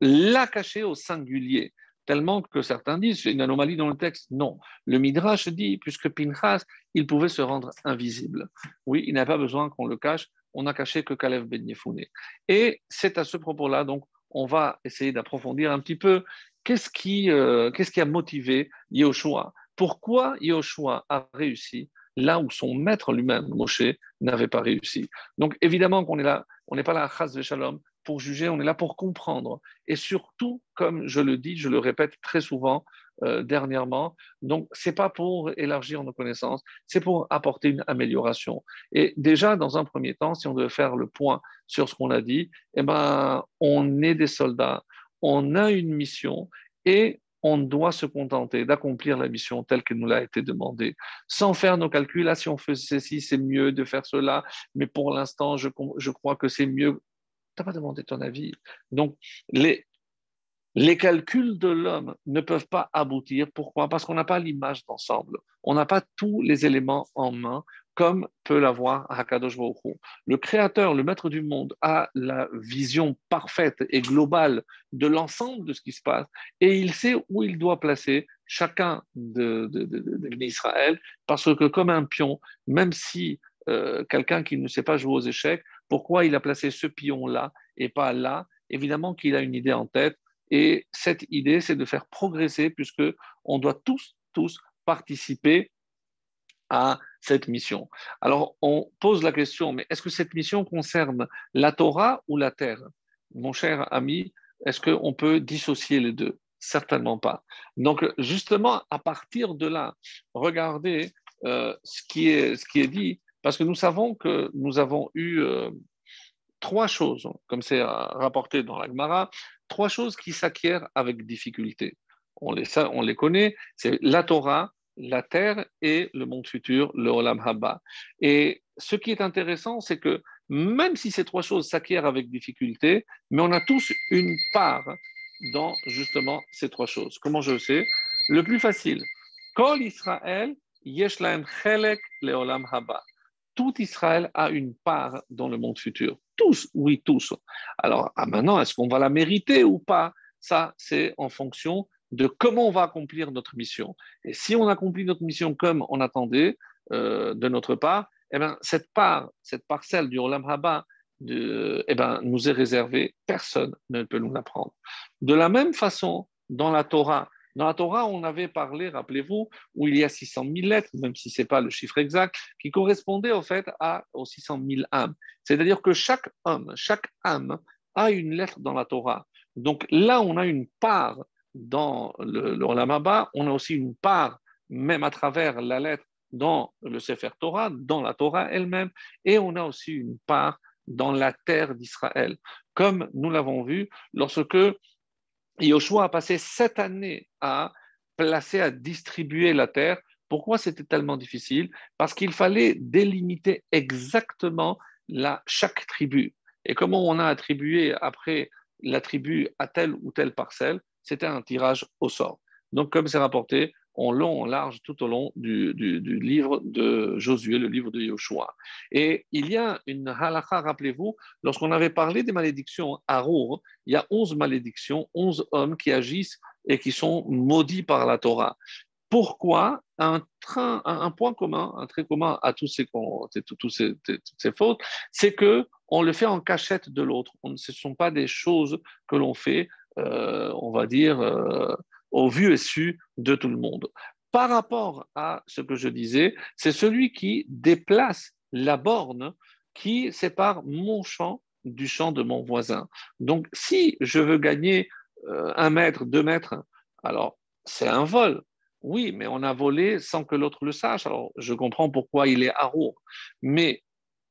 l'a caché au singulier tellement que certains disent c'est une anomalie dans le texte. Non, le Midrash dit, puisque Pinchas, il pouvait se rendre invisible. Oui, il n'a pas besoin qu'on le cache, on n'a caché que Kalev Ben Yefouné. Et c'est à ce propos-là, donc, on va essayer d'approfondir un petit peu qu'est-ce qui, euh, qu'est-ce qui a motivé Yehoshua. Pourquoi Yehoshua a réussi là où son maître lui-même, Moshe, n'avait pas réussi. Donc évidemment qu'on est là, on n'est pas là à Chaz Shalom pour juger, on est là pour comprendre. Et surtout, comme je le dis, je le répète très souvent euh, dernièrement, donc c'est pas pour élargir nos connaissances, c'est pour apporter une amélioration. Et déjà, dans un premier temps, si on devait faire le point sur ce qu'on a dit, eh ben, on est des soldats, on a une mission et on doit se contenter d'accomplir la mission telle qu'elle nous l'a été demandée, sans faire nos calculs. Ah, si on fait ceci, c'est mieux de faire cela, mais pour l'instant, je crois que c'est mieux. Tu n'as pas demandé ton avis. Donc, les, les calculs de l'homme ne peuvent pas aboutir. Pourquoi? Parce qu'on n'a pas l'image d'ensemble. On n'a pas tous les éléments en main comme peut l'avoir Hakadosh Baruch Le créateur, le maître du monde, a la vision parfaite et globale de l'ensemble de ce qui se passe et il sait où il doit placer chacun de, parce que comme un pion, même si euh, quelqu'un qui ne sait pas jouer aux échecs, pourquoi il a placé ce pion-là et pas là Évidemment qu'il a une idée en tête et cette idée, c'est de faire progresser puisque on doit tous, tous participer à cette mission. Alors, on pose la question, mais est-ce que cette mission concerne la Torah ou la terre? Mon cher ami, est-ce qu'on peut dissocier les deux? Certainement pas. Donc, justement, à partir de là, regardez euh, ce, qui est, ce qui est dit, parce que nous savons que nous avons eu euh, trois choses, comme c'est rapporté dans la Gemara, trois choses qui s'acquièrent avec difficulté. On les, on les connaît, c'est la Torah, la terre et le monde futur, le Olam Haba. Et ce qui est intéressant, c'est que même si ces trois choses s'acquièrent avec difficulté, mais on a tous une part dans justement ces trois choses. Comment je le sais? Le plus facile, Kol Israël, Yeshlaem Chelek le Olam Haba. Tout Israël a une part dans le monde futur. Tous, oui, tous. Alors ah, maintenant, est-ce qu'on va la mériter ou pas? Ça, c'est en fonction de comment on va accomplir notre mission. Et si on accomplit notre mission comme on attendait euh, de notre part, eh ben, cette part, cette parcelle du Olam Haba, eh ben, nous est réservée, personne ne peut nous la prendre. De la même façon, dans la Torah, dans la Torah, on avait parlé, rappelez-vous, où il y a 600 000 lettres, même si ce n'est pas le chiffre exact, qui correspondait au fait à, aux 600 000 âmes. C'est-à-dire que chaque homme, chaque âme a une lettre dans la Torah. Donc là, on a une part dans le, le on a aussi une part, même à travers la lettre, dans le Sefer Torah, dans la Torah elle-même, et on a aussi une part dans la terre d'Israël. Comme nous l'avons vu lorsque Yoshua a passé sept années à placer, à distribuer la terre. Pourquoi c'était tellement difficile? Parce qu'il fallait délimiter exactement chaque tribu. Et comment on a attribué après la tribu à telle ou telle parcelle? C'était un tirage au sort. Donc, comme c'est rapporté en long, en large, tout au long du, livre de Josué, le livre de Yoshua. Et il y a une halakha, rappelez-vous, lorsqu'on avait parlé des malédictions à Rour, il y a onze malédictions, onze hommes qui agissent et qui sont maudits par la Torah. Pourquoi? Un, point commun, un trait commun à tous ces, toutes ces fautes, c'est que on le fait en cachette de l'autre. Ce ne sont pas des choses que l'on fait euh, on va dire, euh, au vu et su de tout le monde. Par rapport à ce que je disais, c'est celui qui déplace la borne qui sépare mon champ du champ de mon voisin. Donc, si je veux gagner euh, un mètre, deux mètres, alors c'est un vol. Oui, mais on a volé sans que l'autre le sache. Alors, je comprends pourquoi il est à Mais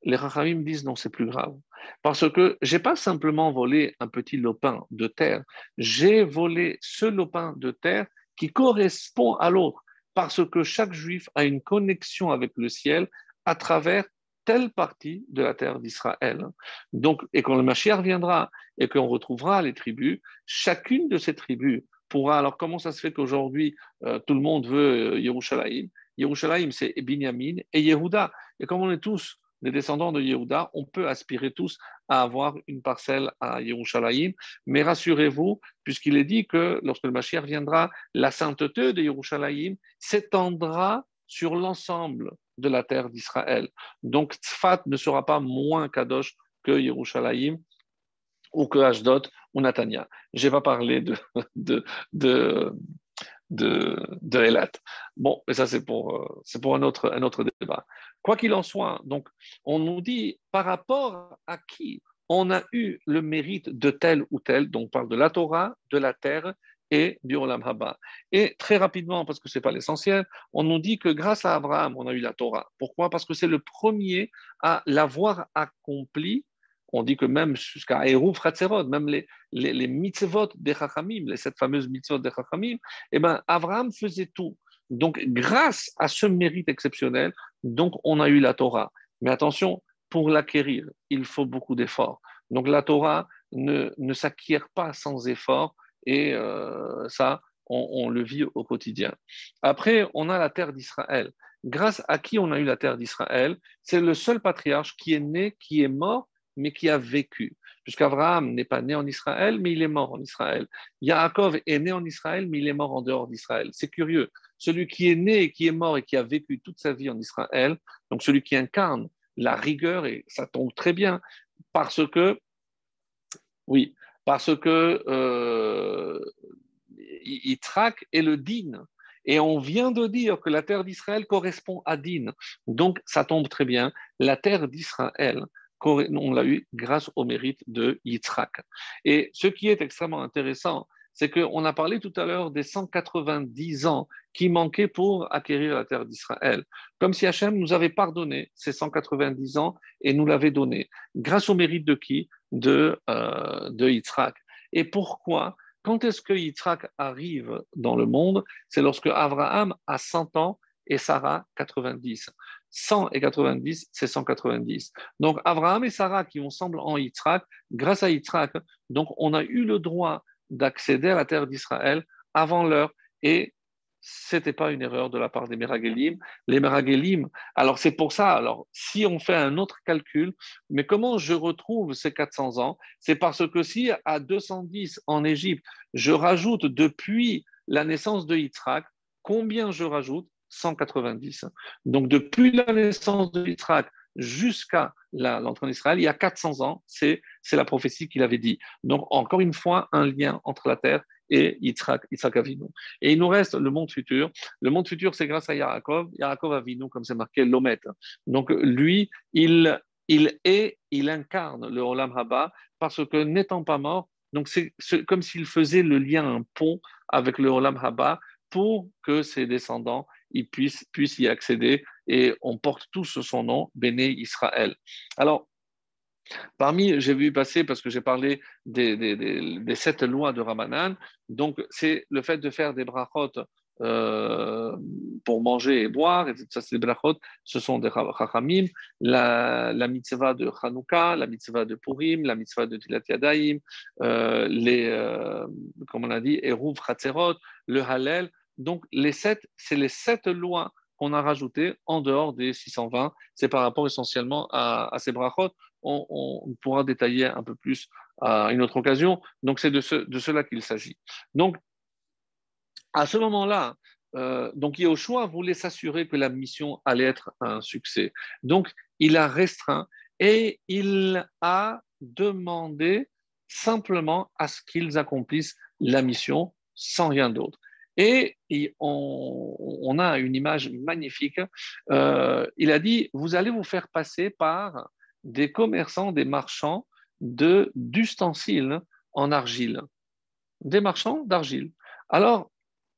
les Rachamim disent non, c'est plus grave. Parce que j'ai pas simplement volé un petit lopin de terre, j'ai volé ce lopin de terre qui correspond à l'autre, parce que chaque juif a une connexion avec le ciel à travers telle partie de la terre d'Israël. Donc, et quand le Mashiach viendra et qu'on retrouvera les tribus, chacune de ces tribus pourra. Alors, comment ça se fait qu'aujourd'hui euh, tout le monde veut euh, Yerushalayim? Yerushalayim, c'est Binyamin et Yehuda. Et comme on est tous les descendants de Yehuda, on peut aspirer tous à avoir une parcelle à Yerushalayim, mais rassurez-vous, puisqu'il est dit que lorsque le Mashiach viendra, la sainteté de Yerushalayim s'étendra sur l'ensemble de la terre d'Israël. Donc Tzfat ne sera pas moins Kadosh que Yerushalayim ou que Ashdod ou Natania. Je n'ai pas parlé de, de, de Elat. Bon, mais ça c'est pour, euh, c'est pour un, autre, un autre débat. Quoi qu'il en soit, donc, on nous dit par rapport à qui on a eu le mérite de tel ou tel, donc on parle de la Torah, de la terre et du Olam Haba. Et très rapidement, parce que ce n'est pas l'essentiel, on nous dit que grâce à Abraham, on a eu la Torah. Pourquoi? Parce que c'est le premier à l'avoir accompli. On dit que même jusqu'à Eruv Ratzerot, même les, les, mitzvot des Chachamim, les sept fameuses mitzvot des Chachamim, eh ben, Abraham faisait tout. Donc, grâce à ce mérite exceptionnel, donc on a eu la Torah. Mais attention, pour l'acquérir, il faut beaucoup d'efforts. Donc, la Torah ne, ne s'acquiert pas sans effort et euh, ça, on, le vit au quotidien. Après, on a la terre d'Israël. Grâce à qui on a eu la terre d'Israël? C'est le seul patriarche qui est né, qui est mort, mais qui a vécu. Puisqu'Abraham n'est pas né en Israël, mais il est mort en Israël. Yaakov est né en Israël, mais il est mort en dehors d'Israël. C'est curieux. Celui qui est né, qui est mort et qui a vécu toute sa vie en Israël, donc celui qui incarne la rigueur, et ça tombe très bien, parce que, oui, parce que euh, le Din. Et on vient de dire que la terre d'Israël correspond à Din. Donc, ça tombe très bien. La terre d'Israël, on l'a eu grâce au mérite de Yitzhak. Et ce qui est extrêmement intéressant, c'est qu'on a parlé tout à l'heure des 190 ans qui manquaient pour acquérir la terre d'Israël. Comme si Hachem nous avait pardonné ces 190 ans et nous l'avait donné. Grâce au mérite de qui? De, euh, de Yitzhak. Et pourquoi? Quand est-ce que Yitzhak arrive dans le monde? C'est lorsque Abraham a 100 ans et Sarah 90. 100 et 90, c'est 190. Donc Abraham et Sarah qui ont ensemble en Yitzhak, grâce à Yitzhak, donc on a eu le droit d'accéder à la terre d'Israël avant l'heure et c'était pas une erreur de la part des Meragelim. Les Meragelim, alors c'est pour ça, alors si on fait un autre calcul, mais comment je retrouve ces 400 ans? C'est parce que si à 210 en Égypte, je rajoute depuis la naissance de Yitzhak, combien je rajoute? 190. Donc depuis la naissance de Yitzhak jusqu'à l'entrée en Israël, il y a 400 ans, c'est la prophétie qu'il avait dit. Donc encore une fois, un lien entre la terre et Yitzhak, Yitzhak Avinu. Et il nous reste le monde futur. Le monde futur, c'est grâce à Yaakov. Yaakov Avinu, comme c'est marqué, l'Omet. Donc lui, il, il est, il incarne le Olam Haba parce que n'étant pas mort, donc c'est comme s'il faisait le lien, un pont avec le Olam Haba pour que ses descendants ils puissent, puissent y accéder et on porte tous son nom, Béné Israël. Alors, Parmi, j'ai vu passer, parce que j'ai parlé des, sept lois de Ramanan, donc c'est le fait de faire des brachot euh, pour manger et boire, et ça c'est des brachot, ce sont des chachamim, la, la, mitzvah de Hanouka, la mitzvah de Purim, la mitzvah de Tilat Yadayim, euh, les, euh, comme on a dit, Eruv Chatzerot, le Hallel, donc les sept, c'est les sept lois qu'on a rajoutées en dehors des 620, c'est par rapport essentiellement à, ces brachot on, pourra détailler un peu plus à une autre occasion. Donc, c'est de, cela qu'il s'agit. Donc, à ce moment-là, euh, voulait s'assurer que la mission allait être un succès. Donc, il a restreint et il a demandé simplement à ce qu'ils accomplissent la mission sans rien d'autre. Et, on, a une image magnifique. Euh, il a dit, vous allez vous faire passer par des commerçants, des marchands de d'ustensiles en argile. Des marchands d'argile. Alors,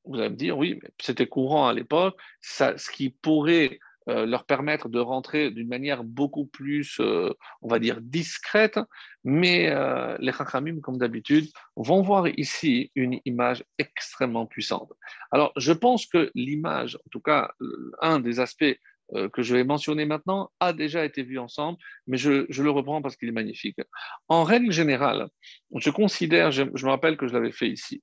vous allez me dire, oui, c'était courant à l'époque, ce qui pourrait euh, leur permettre de rentrer d'une manière beaucoup plus, euh, on va dire, discrète, mais euh, les Chachamim, comme d'habitude, vont voir ici une image extrêmement puissante. Alors, je pense que l'image, en tout cas, un des aspects que je vais mentionner maintenant a déjà été vu ensemble, mais je, le reprends parce qu'il est magnifique. En règle générale, je considère, je, me rappelle que je l'avais fait ici,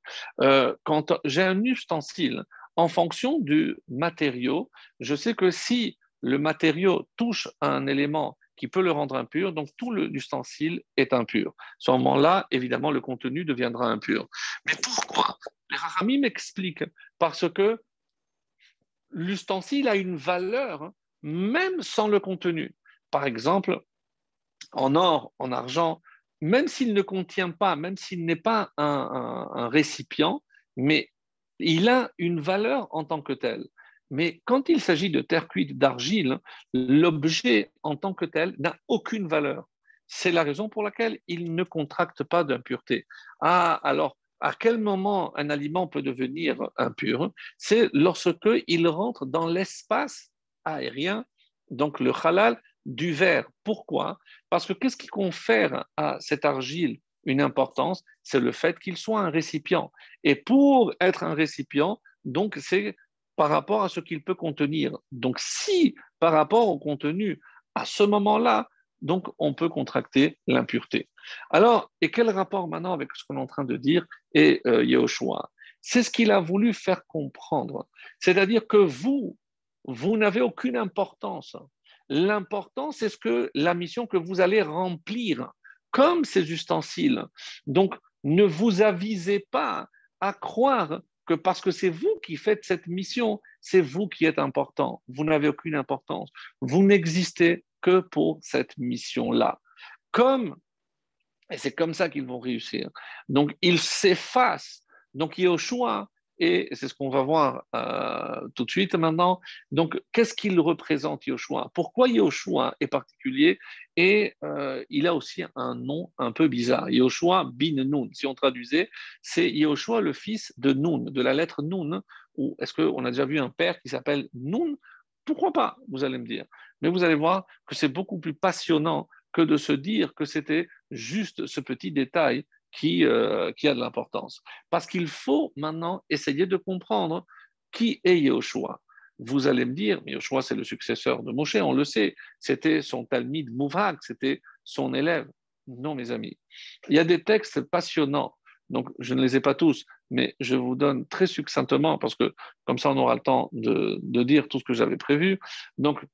quand j'ai un ustensile, en fonction du matériau, je sais que si le matériau touche un élément qui peut le rendre impur, donc tout l'ustensile est impur. Ce moment-là, évidemment, le contenu deviendra impur. Mais pourquoi? Les Rahamim m'expliquent parce que l'ustensile a une valeur hein, même sans le contenu. Par exemple, en or, en argent, même s'il ne contient pas, même s'il n'est pas un, récipient, mais il a une valeur en tant que tel. Mais quand il s'agit de terre cuite d'argile, l'objet en tant que tel n'a aucune valeur. c'est la raison pour laquelle il ne contracte pas d'impureté. Ah, alors, à quel moment un aliment peut devenir impur? C'est lorsque il rentre dans l'espace aérien, donc le halal du verre. Pourquoi? Parce que qu'est-ce qui confère à cette argile une importance C'est le fait qu'il soit un récipient. Et pour être un récipient, donc c'est par rapport à ce qu'il peut contenir. Donc si par rapport au contenu, à ce moment-là, donc on peut contracter l'impureté. Alors, et quel rapport maintenant avec ce qu'on est en train de dire et euh, C'est ce qu'il a voulu faire comprendre. C'est-à-dire que vous, vous n'avez aucune importance. L'important, c'est ce que la mission que vous allez remplir, comme ces ustensiles. Donc, ne vous avisez pas à croire que parce que c'est vous qui faites cette mission, c'est vous qui êtes important. Vous n'avez aucune importance. Vous n'existez que pour cette mission-là. Comme, et c'est comme ça qu'ils vont réussir. Donc, ils s'effacent. Donc, il et c'est ce qu'on va voir euh, tout de suite maintenant. Donc, qu'est-ce qu'il représente Yoshua? Pourquoi Yoshua est particulier? Et euh, il a aussi un nom un peu bizarre. Yoshua bin Nun. Si on traduisait, c'est Yoshua le fils de Nun, de la lettre Nun. Ou est-ce qu'on a déjà vu un père qui s'appelle Nun? Pourquoi pas Vous allez me dire. Mais vous allez voir que c'est beaucoup plus passionnant que de se dire que c'était juste ce petit détail qui, euh, qui a de l'importance. Parce qu'il faut maintenant essayer de comprendre qui est Yehoshua. Vous allez me dire, mais Yehoshua, c'est le successeur de Moshe, on le sait, c'était son Talmud Mouvrak, c'était son élève. Non, mes amis. Il y a des textes passionnants, donc je ne les ai pas tous, mais je vous donne très succinctement, parce que comme ça on aura le temps de, de dire tout ce que j'avais prévu. Donc,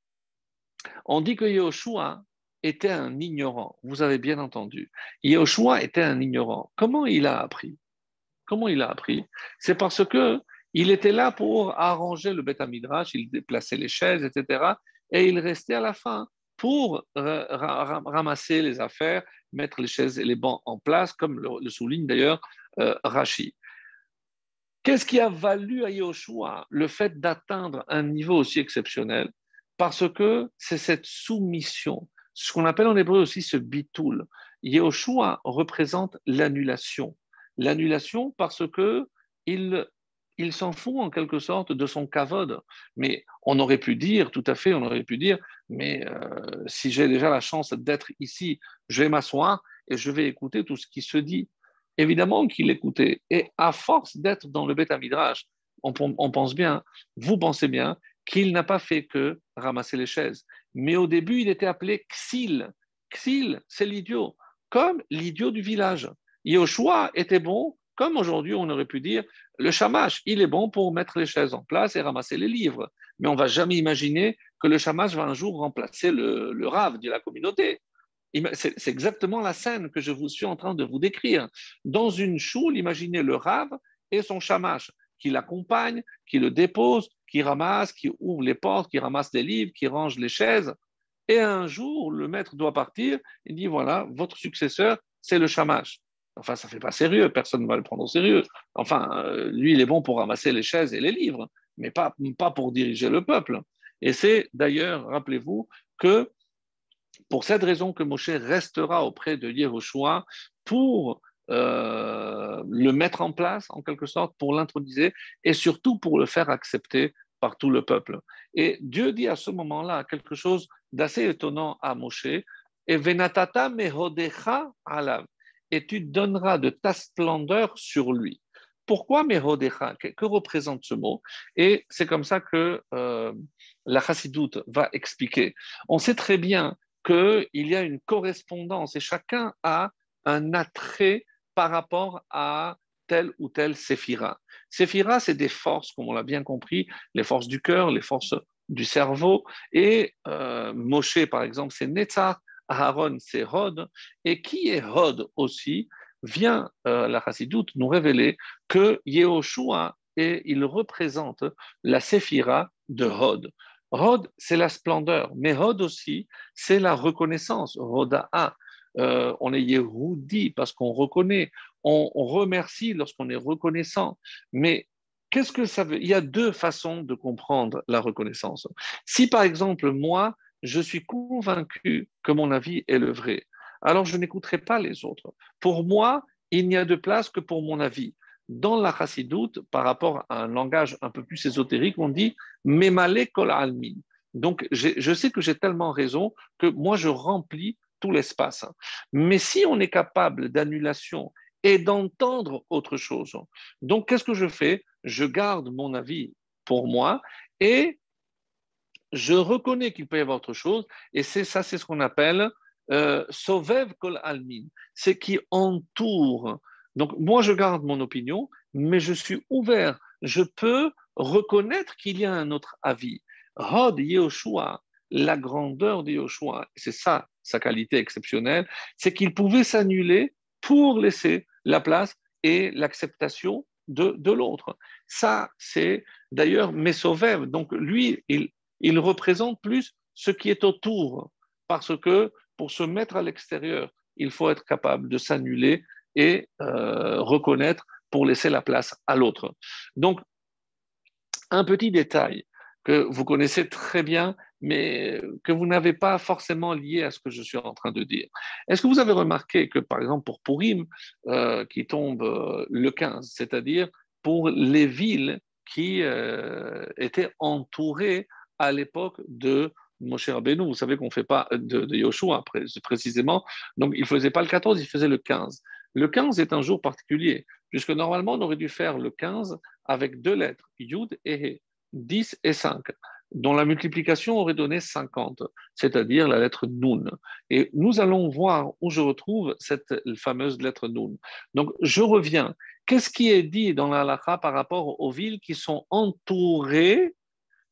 on dit que Yehoshua, était un ignorant. Vous avez bien entendu. Yahushua était un ignorant. Comment il a appris? Comment il a appris? C'est parce que il était là pour arranger le Beth Midrash, il déplaçait les chaises, etc. Et il restait à la fin pour ramasser les affaires, mettre les chaises et les bancs en place, comme le, souligne d'ailleurs euh, Rashi. Qu'est-ce qui a valu à Yahushua le fait d'atteindre un niveau aussi exceptionnel? Parce que c'est cette soumission, ce qu'on appelle en hébreu aussi ce bitoul. Yehoshua représente l'annulation. L'annulation parce que il, il s'en fout en quelque sorte de son kavod. Mais on aurait pu dire, tout à fait, on aurait pu dire, mais euh, si j'ai déjà la chance d'être ici, je vais m'asseoir et je vais écouter tout ce qui se dit. Évidemment qu'il écoutait. Et à force d'être dans le Beth Midrash, on pense bien, vous pensez bien, qu'il n'a pas fait que ramasser les chaises. Mais au début, il était appelé Xil. Xil, c'est l'idiot, comme l'idiot du village. Yoshua était bon, comme aujourd'hui on aurait pu dire, le shamash, il est bon pour mettre les chaises en place et ramasser les livres. Mais on ne va jamais imaginer que le shamash va un jour remplacer le, le rave de la communauté. C'est exactement la scène que je vous suis en train de vous décrire. Dans une choule, imaginez le rave et son shamash qui l'accompagne, qui le dépose, qui ramasse, qui ouvre les portes, qui ramasse les livres, qui range les chaises. Et un jour, le maître doit partir. Il dit voilà, votre successeur, c'est le chamash. Enfin, ça ne fait pas sérieux, personne ne va le prendre au sérieux. Enfin, euh, lui, il est bon pour ramasser les chaises et les livres, mais pas, pas pour diriger le peuple. Et c'est d'ailleurs, rappelez-vous, que pour cette raison que Moshe restera auprès de Yehoshua pour euh, le mettre en place, en quelque sorte, pour l'introduire et surtout pour le faire accepter par tout le peuple. Et Dieu dit à ce moment-là quelque chose d'assez étonnant à Moshe, et venatata mehodecha alav, et tu donneras de ta splendeur sur lui. Pourquoi mehodecha? Que, représente ce mot? Et c'est comme ça que euh, la chassidoute va expliquer. On sait très bien qu'il y a une correspondance et chacun a un attrait par rapport à telle ou telle séphira. Séphira, c'est des forces, comme on l'a bien compris, les forces du cœur, les forces du cerveau. Et euh, Moshe, par exemple, c'est Netzach, Aaron, c'est Hod. Et qui est Hod aussi vient euh, la Chassidoute nous révéler que Yehoshua, et il représente la séphira de Hod. Hod, c'est la splendeur, mais Hod aussi, c'est la reconnaissance, Hoda'a. Euh, on est Yehudi parce qu'on reconnaît, on, remercie lorsqu'on est reconnaissant. Mais qu'est-ce que ça veut? Il y a deux façons de comprendre la reconnaissance. Si par exemple, moi, je suis convaincu que mon avis est le vrai, alors je n'écouterai pas les autres. Pour moi, il n'y a de place que pour mon avis. Dans la chassidoute, par rapport à un langage un peu plus ésotérique, on dit Memale kol almin. Donc, je sais que j'ai tellement raison que moi, je remplis tout l'espace. Mais si on est capable d'annulation et d'entendre autre chose, donc qu'est-ce que je fais? Je garde mon avis pour moi et je reconnais qu'il peut y avoir autre chose. Et c'est ça, c'est ce qu'on appelle euh, kol. C'est qui entoure. Donc, moi, je garde mon opinion, mais je suis ouvert. Je peux reconnaître qu'il y a un autre avis. Hod Yehoshua, la grandeur de Yehoshua, c'est ça sa qualité exceptionnelle, c'est qu'il pouvait s'annuler pour laisser la place et l'acceptation de, de l'autre. Ça, c'est d'ailleurs Mesovev. Donc lui, il, il représente plus ce qui est autour, parce que pour se mettre à l'extérieur, il faut être capable de s'annuler et euh, reconnaître pour laisser la place à l'autre. Donc, un petit détail que vous connaissez très bien, mais que vous n'avez pas forcément lié à ce que je suis en train de dire. Est-ce que vous avez remarqué que, par exemple, pour Purim, euh, qui tombe euh, le 15, c'est-à-dire pour les villes qui euh, étaient entourées à l'époque de Moshe Rabbeinu, vous savez qu'on ne fait pas de, de Yoshua précisément, donc il ne faisait pas le 14, il faisait le 15. Le 15 est un jour particulier, puisque normalement on aurait dû faire le 15 avec deux lettres, Yud et He. 10 et 5, dont la multiplication aurait donné 50, c'est-à-dire la lettre Nun. Et nous allons voir où je retrouve cette fameuse lettre Nun. Donc, je reviens. Qu'est-ce qui est dit dans la halakha par rapport aux villes qui sont entourées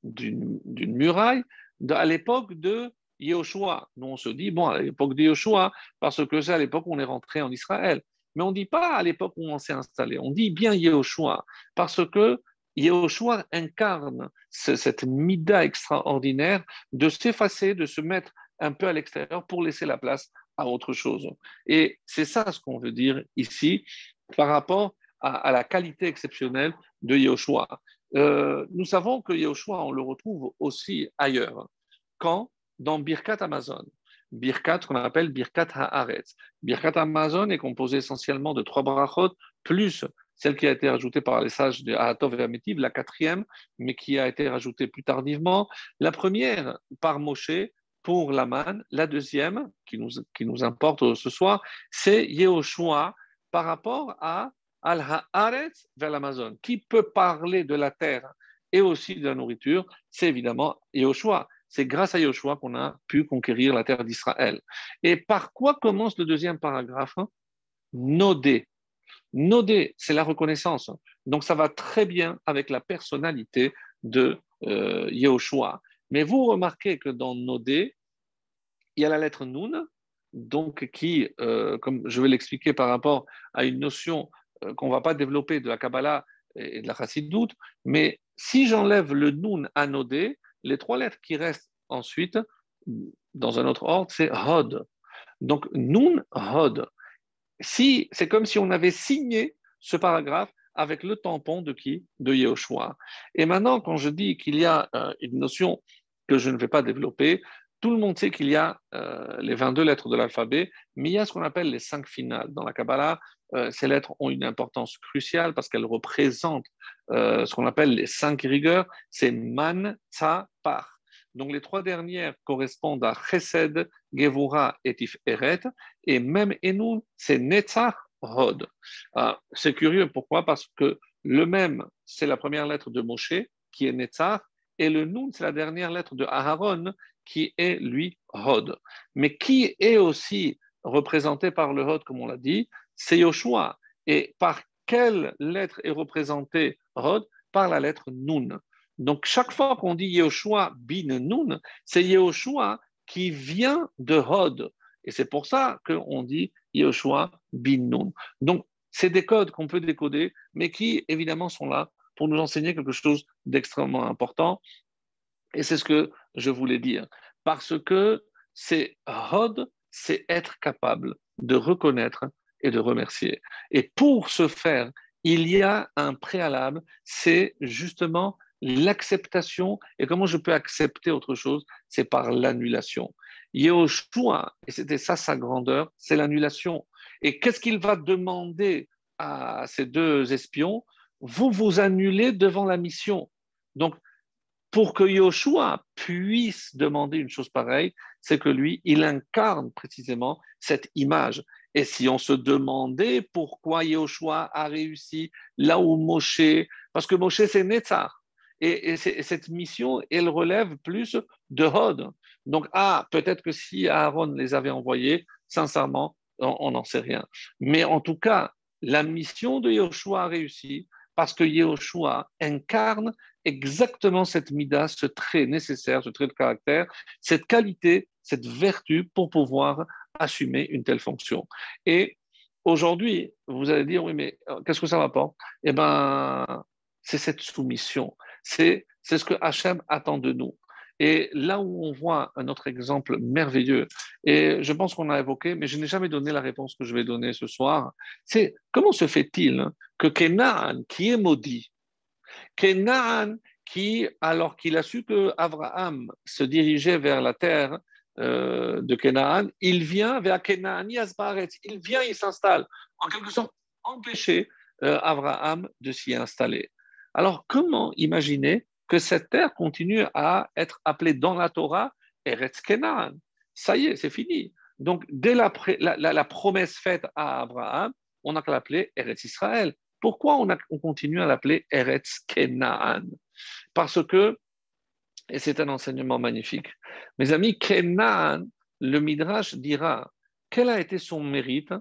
d'une muraille à l'époque de Yehoshua? Nous, on se dit, bon, à l'époque de Yehoshua, parce que c'est à l'époque où on est rentré en Israël. Mais on ne dit pas à l'époque où on s'est installé, on dit bien Yehoshua, parce que Yehoshua incarne cette mida extraordinaire de s'effacer, de se mettre un peu à l'extérieur pour laisser la place à autre chose. Et c'est ça ce qu'on veut dire ici par rapport à, la qualité exceptionnelle de Yehoshua. Euh, nous savons que Yehoshua, on le retrouve aussi ailleurs. Quand? Dans Birkat Amazon. Birkat, qu'on appelle Birkat Haaretz. Birkat Amazon est composé essentiellement de trois brachot plus celle qui a été rajoutée par les sages de Ahatov et Amétiv, la quatrième, mais qui a été rajoutée plus tardivement. La première par Moshe pour Laman, la deuxième, qui nous, qui nous importe ce soir, c'est Yehoshua par rapport à Al-Haaretz vers l'Amazon. Qui peut parler de la terre et aussi de la nourriture? C'est évidemment Yehoshua. C'est grâce à Yehoshua qu'on a pu conquérir la terre d'Israël. Et par quoi commence le deuxième paragraphe? Nodé. Nodé, c'est la reconnaissance. Donc ça va très bien avec la personnalité de euh, Yehoshua. Mais vous remarquez que dans Nodé, il y a la lettre Nun, donc qui, euh, comme je vais l'expliquer par rapport à une notion euh, qu'on ne va pas développer de la Kabbalah et de la Chassidoute, mais si j'enlève le Nun à Nodé, les trois lettres qui restent ensuite, dans un autre ordre, c'est Hod. Donc Nun, Hod si, c'est comme si on avait signé ce paragraphe avec le tampon de qui? De Yehoshua. Et maintenant, quand je dis qu'il y a euh, une notion que je ne vais pas développer, tout le monde sait qu'il y a euh, les 22 lettres de l'alphabet, mais il y a ce qu'on appelle les cinq finales. Dans la Kabbalah, euh, ces lettres ont une importance cruciale parce qu'elles représentent ce qu'on appelle les cinq rigueurs. C'est man, tsa, par. Donc les trois dernières correspondent à Chesed, Gevura et Tiferet, et même Enun, c'est Netzach Hod. Ah, c'est curieux, pourquoi? Parce que le même, c'est la première lettre de Moshe, qui est Netzach, et le Nun, c'est la dernière lettre de Aharon, qui est lui Hod. Mais qui est aussi représenté par le Hod, comme on l'a dit, c'est Yoshua. Et par quelle lettre est représenté Hod Par la lettre Nun. Donc, chaque fois qu'on dit Yehoshua bin Nun, c'est Yehoshua qui vient de Hod. Et c'est pour ça qu'on dit Yehoshua bin Nun. Donc, c'est des codes qu'on peut décoder, mais qui, évidemment, sont là pour nous enseigner quelque chose d'extrêmement important. Et c'est ce que je voulais dire. Parce que c'est Hod, c'est être capable de reconnaître et de remercier. Et pour ce faire, il y a un préalable, c'est justement l'acceptation. Et comment je peux accepter autre chose? C'est par l'annulation. Yehoshua, et c'était ça sa grandeur, c'est l'annulation. Et qu'est-ce qu'il va demander à ces deux espions? Vous vous annulez devant la mission. Donc, pour que Yoshua puisse demander une chose pareille, c'est que lui, il incarne précisément cette image. Et si on se demandait pourquoi Yoshua a réussi là où Moshe, parce que Moshe c'est Netzar, et, cette mission, elle relève plus de Hod. Donc, ah, peut-être que si Aaron les avait envoyés, sincèrement, on n'en sait rien. Mais en tout cas, la mission de Yoshua a réussi parce que Yoshua incarne exactement cette mida, ce trait nécessaire, ce trait de caractère, cette qualité, cette vertu pour pouvoir assumer une telle fonction. Et aujourd'hui, vous allez dire, oui, mais euh, qu'est-ce que ça m'apporte Eh bien, c'est cette soumission. C'est ce que Hachem attend de nous. Et là où on voit un autre exemple merveilleux, et je pense qu'on a évoqué, mais je n'ai jamais donné la réponse que je vais donner ce soir, c'est comment se fait-il que Kenan, qui est maudit, Kenan, qui, alors qu'il a su que Abraham se dirigeait vers la terre euh, de Canaan, il vient vers Canaan, il vient, il s'installe, en quelque sorte empêcher euh, Abraham de s'y installer. Alors comment imaginer que cette terre continue à être appelée dans la Torah Eretz Canaan? Ça y est, c'est fini. Donc dès la, promesse faite à Abraham, on n'a qu'à l'appeler Eretz Israël. Pourquoi on, on continue à l'appeler Eretz Canaan? Parce que et c'est un enseignement magnifique. Mes amis, Kenan, le Midrash dira quel a été son mérite,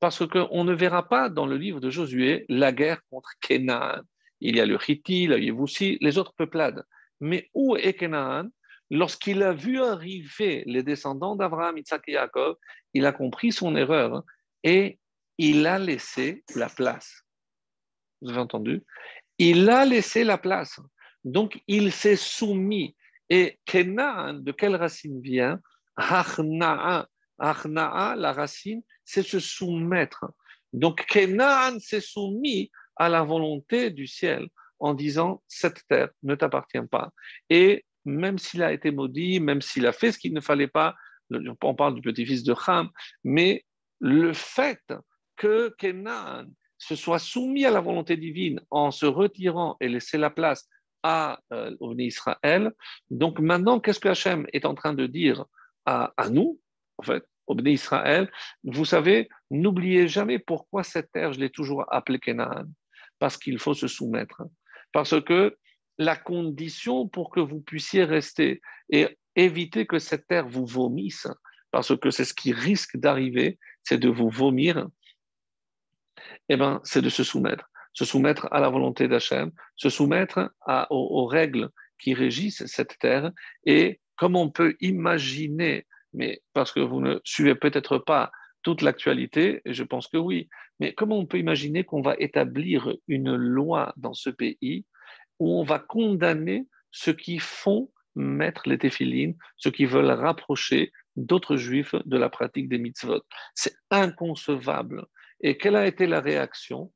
parce qu'on ne verra pas dans le livre de Josué la guerre contre Kenan. Il y a le Hiti, le Yevoussi, les autres peuplades. Mais où est Kenan Lorsqu'il a vu arriver les descendants d'Abraham, Isaac et Jacob, il a compris son erreur et il a laissé la place. Vous avez entendu? Il a laissé la place. Donc, il s'est soumis. Et Kenan, de quelle racine vient? Achna'a. Achna'a, la racine, c'est se soumettre. Donc, Kenan s'est soumis à la volonté du ciel en disant Cette terre ne t'appartient pas. Et même s'il a été maudit, même s'il a fait ce qu'il ne fallait pas, on parle du petit-fils de Ham, mais le fait que Kenan se soit soumis à la volonté divine en se retirant et laisser la place à euh, Israël. Donc maintenant, qu'est-ce que Hachem est en train de dire à, nous, en fait, au Israël? Vous savez, n'oubliez jamais pourquoi cette terre, je l'ai toujours appelée Canaan. Parce qu'il faut se soumettre. Parce que la condition pour que vous puissiez rester et éviter que cette terre vous vomisse, parce que c'est ce qui risque d'arriver, c'est de vous vomir, eh ben, c'est de se soumettre se soumettre à la volonté d'Hachem, se soumettre aux, règles qui régissent cette terre et comme on peut imaginer, mais parce que vous ne suivez peut-être pas toute l'actualité, je pense que oui, mais comment on peut imaginer qu'on va établir une loi dans ce pays où on va condamner ceux qui font mettre les téphilines, ceux qui veulent rapprocher d'autres juifs de la pratique des mitzvot? C'est inconcevable. Et quelle a été la réaction?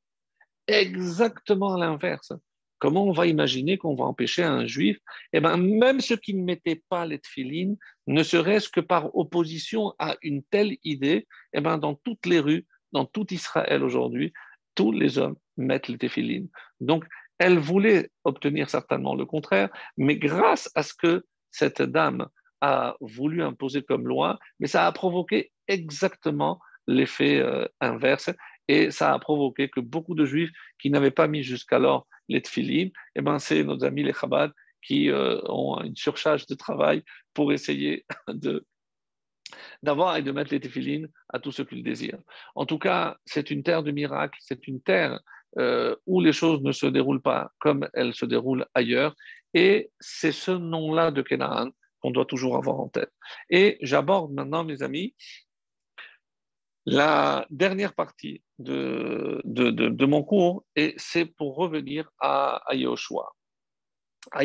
Exactement l'inverse. Comment on va imaginer qu'on va empêcher un juif? Eh bien, même ceux qui ne mettaient pas les tefilines, ne serait-ce que par opposition à une telle idée, eh bien, dans toutes les rues, dans tout Israël aujourd'hui, tous les hommes mettent les tefilines. Donc, elle voulait obtenir certainement le contraire, mais grâce à ce que cette dame a voulu imposer comme loi, mais ça a provoqué exactement l'effet euh, inverse et ça a provoqué que beaucoup de juifs qui n'avaient pas mis jusqu'alors les tfilim, eh ben c'est nos amis les Chabad qui euh, ont une surcharge de travail pour essayer de d'avoir et de mettre les téphilines à tous ceux qui le désirent. En tout cas, c'est une terre de miracles, c'est une terre euh, où les choses ne se déroulent pas comme elles se déroulent ailleurs, et c'est ce nom-là de Canaan qu'on doit toujours avoir en tête. Et j'aborde maintenant, mes amis, la dernière partie de, de, mon cours, et c'est pour revenir à, à Yahushua. À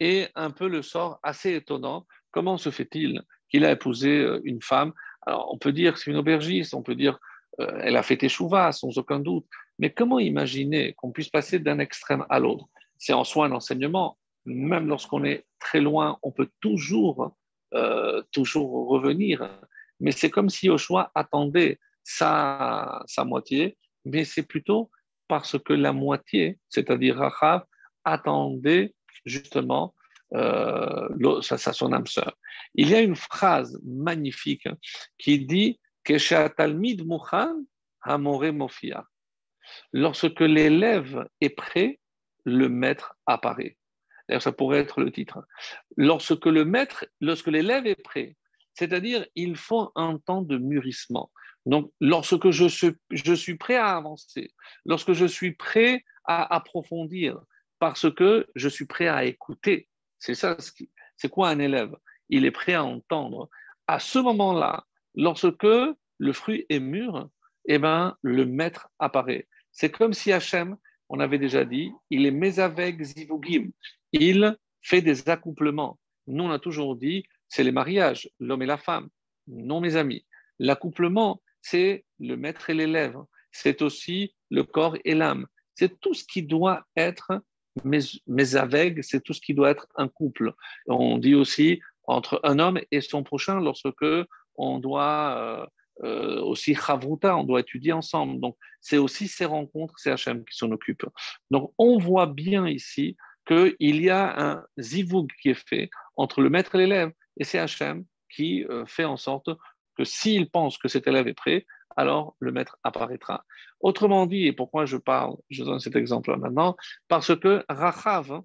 est un peu le sort assez étonnant. Comment se fait-il qu'il a épousé euh, une femme? Alors, on peut dire que c'est une aubergiste, on peut dire euh, elle a fait échouva, sans aucun doute. Mais comment imaginer qu'on puisse passer d'un extrême à l'autre? C'est en soi un enseignement. Même lorsqu'on est très loin, on peut toujours euh, toujours revenir. Mais c'est comme si Yoshua attendait sa, moitié, mais c'est plutôt parce que la moitié, c'est-à-dire Rachav, attendait justement euh, sa, son âme sœur. Il y a une phrase magnifique qui dit que Talmid Mouchan Hamore Mofia. Lorsque l'élève est prêt, le maître apparaît. D'ailleurs, ça pourrait être le titre. Lorsque le maître, lorsque l'élève est prêt, c'est-à-dire il faut un temps de mûrissement. Donc, lorsque je suis, je suis prêt à avancer, lorsque je suis prêt à approfondir, parce que je suis prêt à écouter, c'est ça, c'est quoi un élève? Il est prêt à entendre. À ce moment-là, lorsque le fruit est mûr, eh ben, le maître apparaît. C'est comme si Hachem, on avait déjà dit, il est mésaveg zivugim. Il fait des accouplements. Nous, on a toujours dit, c'est les mariages, l'homme et la femme. Non, mes amis. L'accouplement, c'est le maître et l'élève. C'est aussi le corps et l'âme. C'est tout ce qui doit être mésaveg, c'est tout ce qui doit être un couple. On dit aussi entre un homme et son prochain lorsque on doit euh, euh, aussi chavruta, on doit étudier ensemble. Donc, c'est aussi ces rencontres, c'est Hachem qui s'en occupe. Donc, on voit bien ici qu'il y a un zivoug qui est fait entre le maître et l'élève, et c'est Hachem qui euh, fait en sorte que s'il pense que cet élève est prêt, alors le maître apparaîtra. Autrement dit, et pourquoi je parle, je donne cet exemple maintenant, parce que Rachav,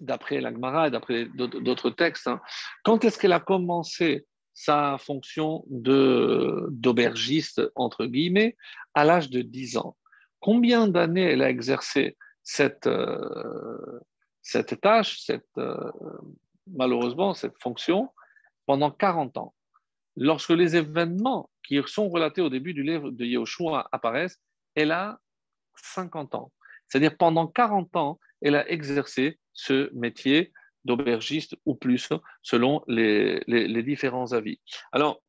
d'après l'Agmara et d'après d'autres textes, hein, quand est-ce qu'elle a commencé sa fonction d'aubergiste, entre guillemets, à l'âge de 10 ans Combien d'années elle a exercé cette, euh, cette tâche, cette, euh, malheureusement, cette fonction pendant 40 ans Lorsque les événements qui sont relatés au début du livre de Yahushua apparaissent, elle a 50 ans. C'est-à-dire pendant 40 ans, elle a exercé ce métier d'aubergiste ou plus, selon les, différents avis. Alors,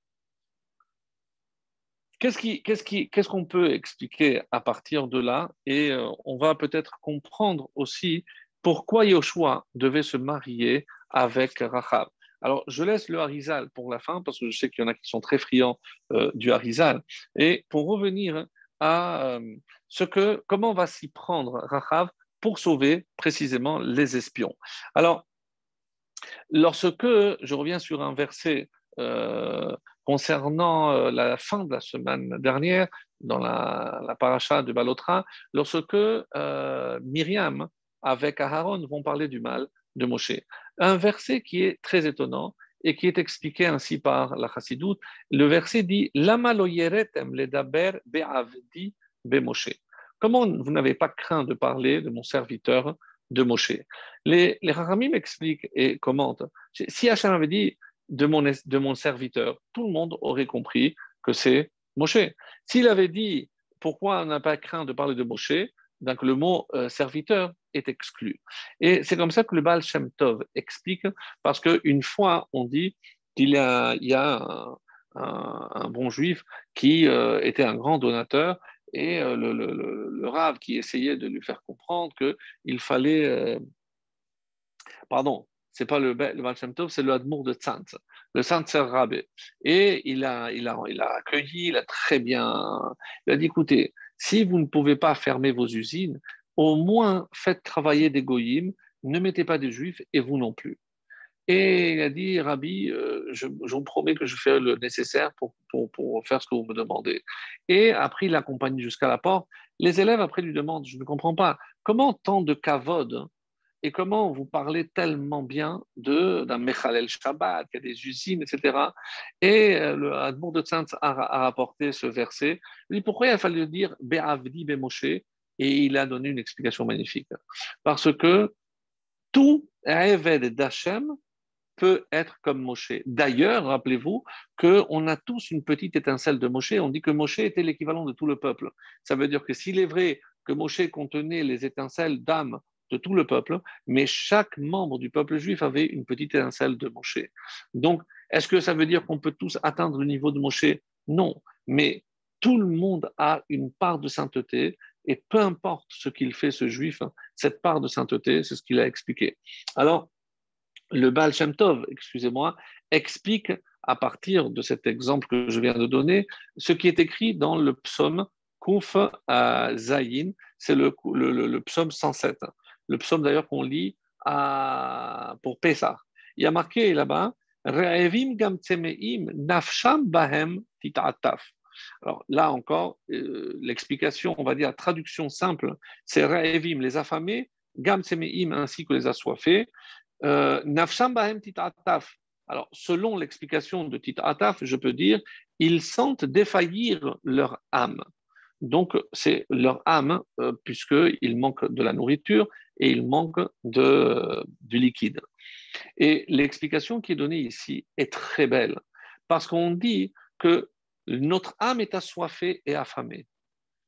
qu'est-ce qu'on peut expliquer à partir de là? Et euh, on va peut-être comprendre aussi pourquoi Yoshua devait se marier avec Rahab. Alors, je laisse le Harizal pour la fin, parce que je sais qu'il y en a qui sont très friands euh, du Harizal. Et pour revenir à euh, ce que, comment va s'y prendre Rachav pour sauver précisément les espions? Alors, lorsque je reviens sur un verset concernant la fin de la semaine dernière, dans la, la paracha de Balotra, lorsque Myriam avec Aaron vont parler du mal, de Moshe. Un verset qui est très étonnant et qui est expliqué ainsi par la Chassidoute. Le verset dit Lama lo ledaber be'avdi Moshe. Comment vous n'avez pas craint de parler de mon serviteur de Moshe? Les, les m'expliquent et commentent. Si Hachem avait dit de mon, de mon serviteur, tout le monde aurait compris que c'est Moshe. S'il avait dit pourquoi on n'a pas craint de parler de Moshe, donc le mot euh, serviteur est exclu. Et c'est comme ça que le Baal Shem Tov explique, parce qu'une fois on dit qu'il y a, il y a un, bon juif qui euh, était un grand donateur, et euh, le, le, le, Rav qui essayait de lui faire comprendre qu'il fallait. pardon, c'est pas le, le c'est le Admour de Tzantz, le Saint Rabé. Et il a, il, a, il a accueilli, il a très bien. Il a dit écoutez, si vous ne pouvez pas fermer vos usines, au moins faites travailler des goyim, ne mettez pas des juifs et vous non plus. Et il a dit, Rabbi, euh, je, vous promets que je fais le nécessaire pour, pour, faire ce que vous me demandez. Et après, il l'accompagne jusqu'à la porte. Les élèves, après, lui demandent, je ne comprends pas, comment tant de kavod et comment vous parlez tellement bien d'un Mechalel Shabbat, qui a des usines, etc. Et euh, le Admour de Tzantz a, rapporté ce verset. Il dit pourquoi il a fallu dire Be'avdi Be'moshe? Et il a donné une explication magnifique. Parce que tout Eved d'Hachem peut être comme Moshe. D'ailleurs, rappelez-vous qu'on a tous une petite étincelle de Moshe. On dit que Moshe était l'équivalent de tout le peuple. Ça veut dire que s'il est vrai que Moshe contenait les étincelles d'âme de tout le peuple, mais chaque membre du peuple juif avait une petite étincelle de Moshe. Donc, est-ce que ça veut dire qu'on peut tous atteindre le niveau de Moshe? Non, mais tout le monde a une part de sainteté, et peu importe ce qu'il fait, ce juif, cette part de sainteté, c'est ce qu'il a expliqué. Alors, le Baal Shem Tov, excusez-moi, explique à partir de cet exemple que je viens de donner ce qui est écrit dans le psaume Kouf à Zayin, c'est le, psaume 107. Le psaume d'ailleurs qu'on lit pour Pessah. Il y a marqué là-bas nafsham bahem Alors là encore, euh, l'explication, on va dire, traduction simple, c'est Ra'evim, les affamés, Gam ainsi que les assoiffés, euh, Nafsham bahem titataf. Alors, selon l'explication de Titataf, je peux dire, ils sentent défaillir leur âme. Donc, c'est leur âme, euh, puisqu'ils manquent de la nourriture et ils manquent de, du liquide. Et l'explication qui est donnée ici est très belle, parce qu'on dit que notre âme est assoiffée et affamée.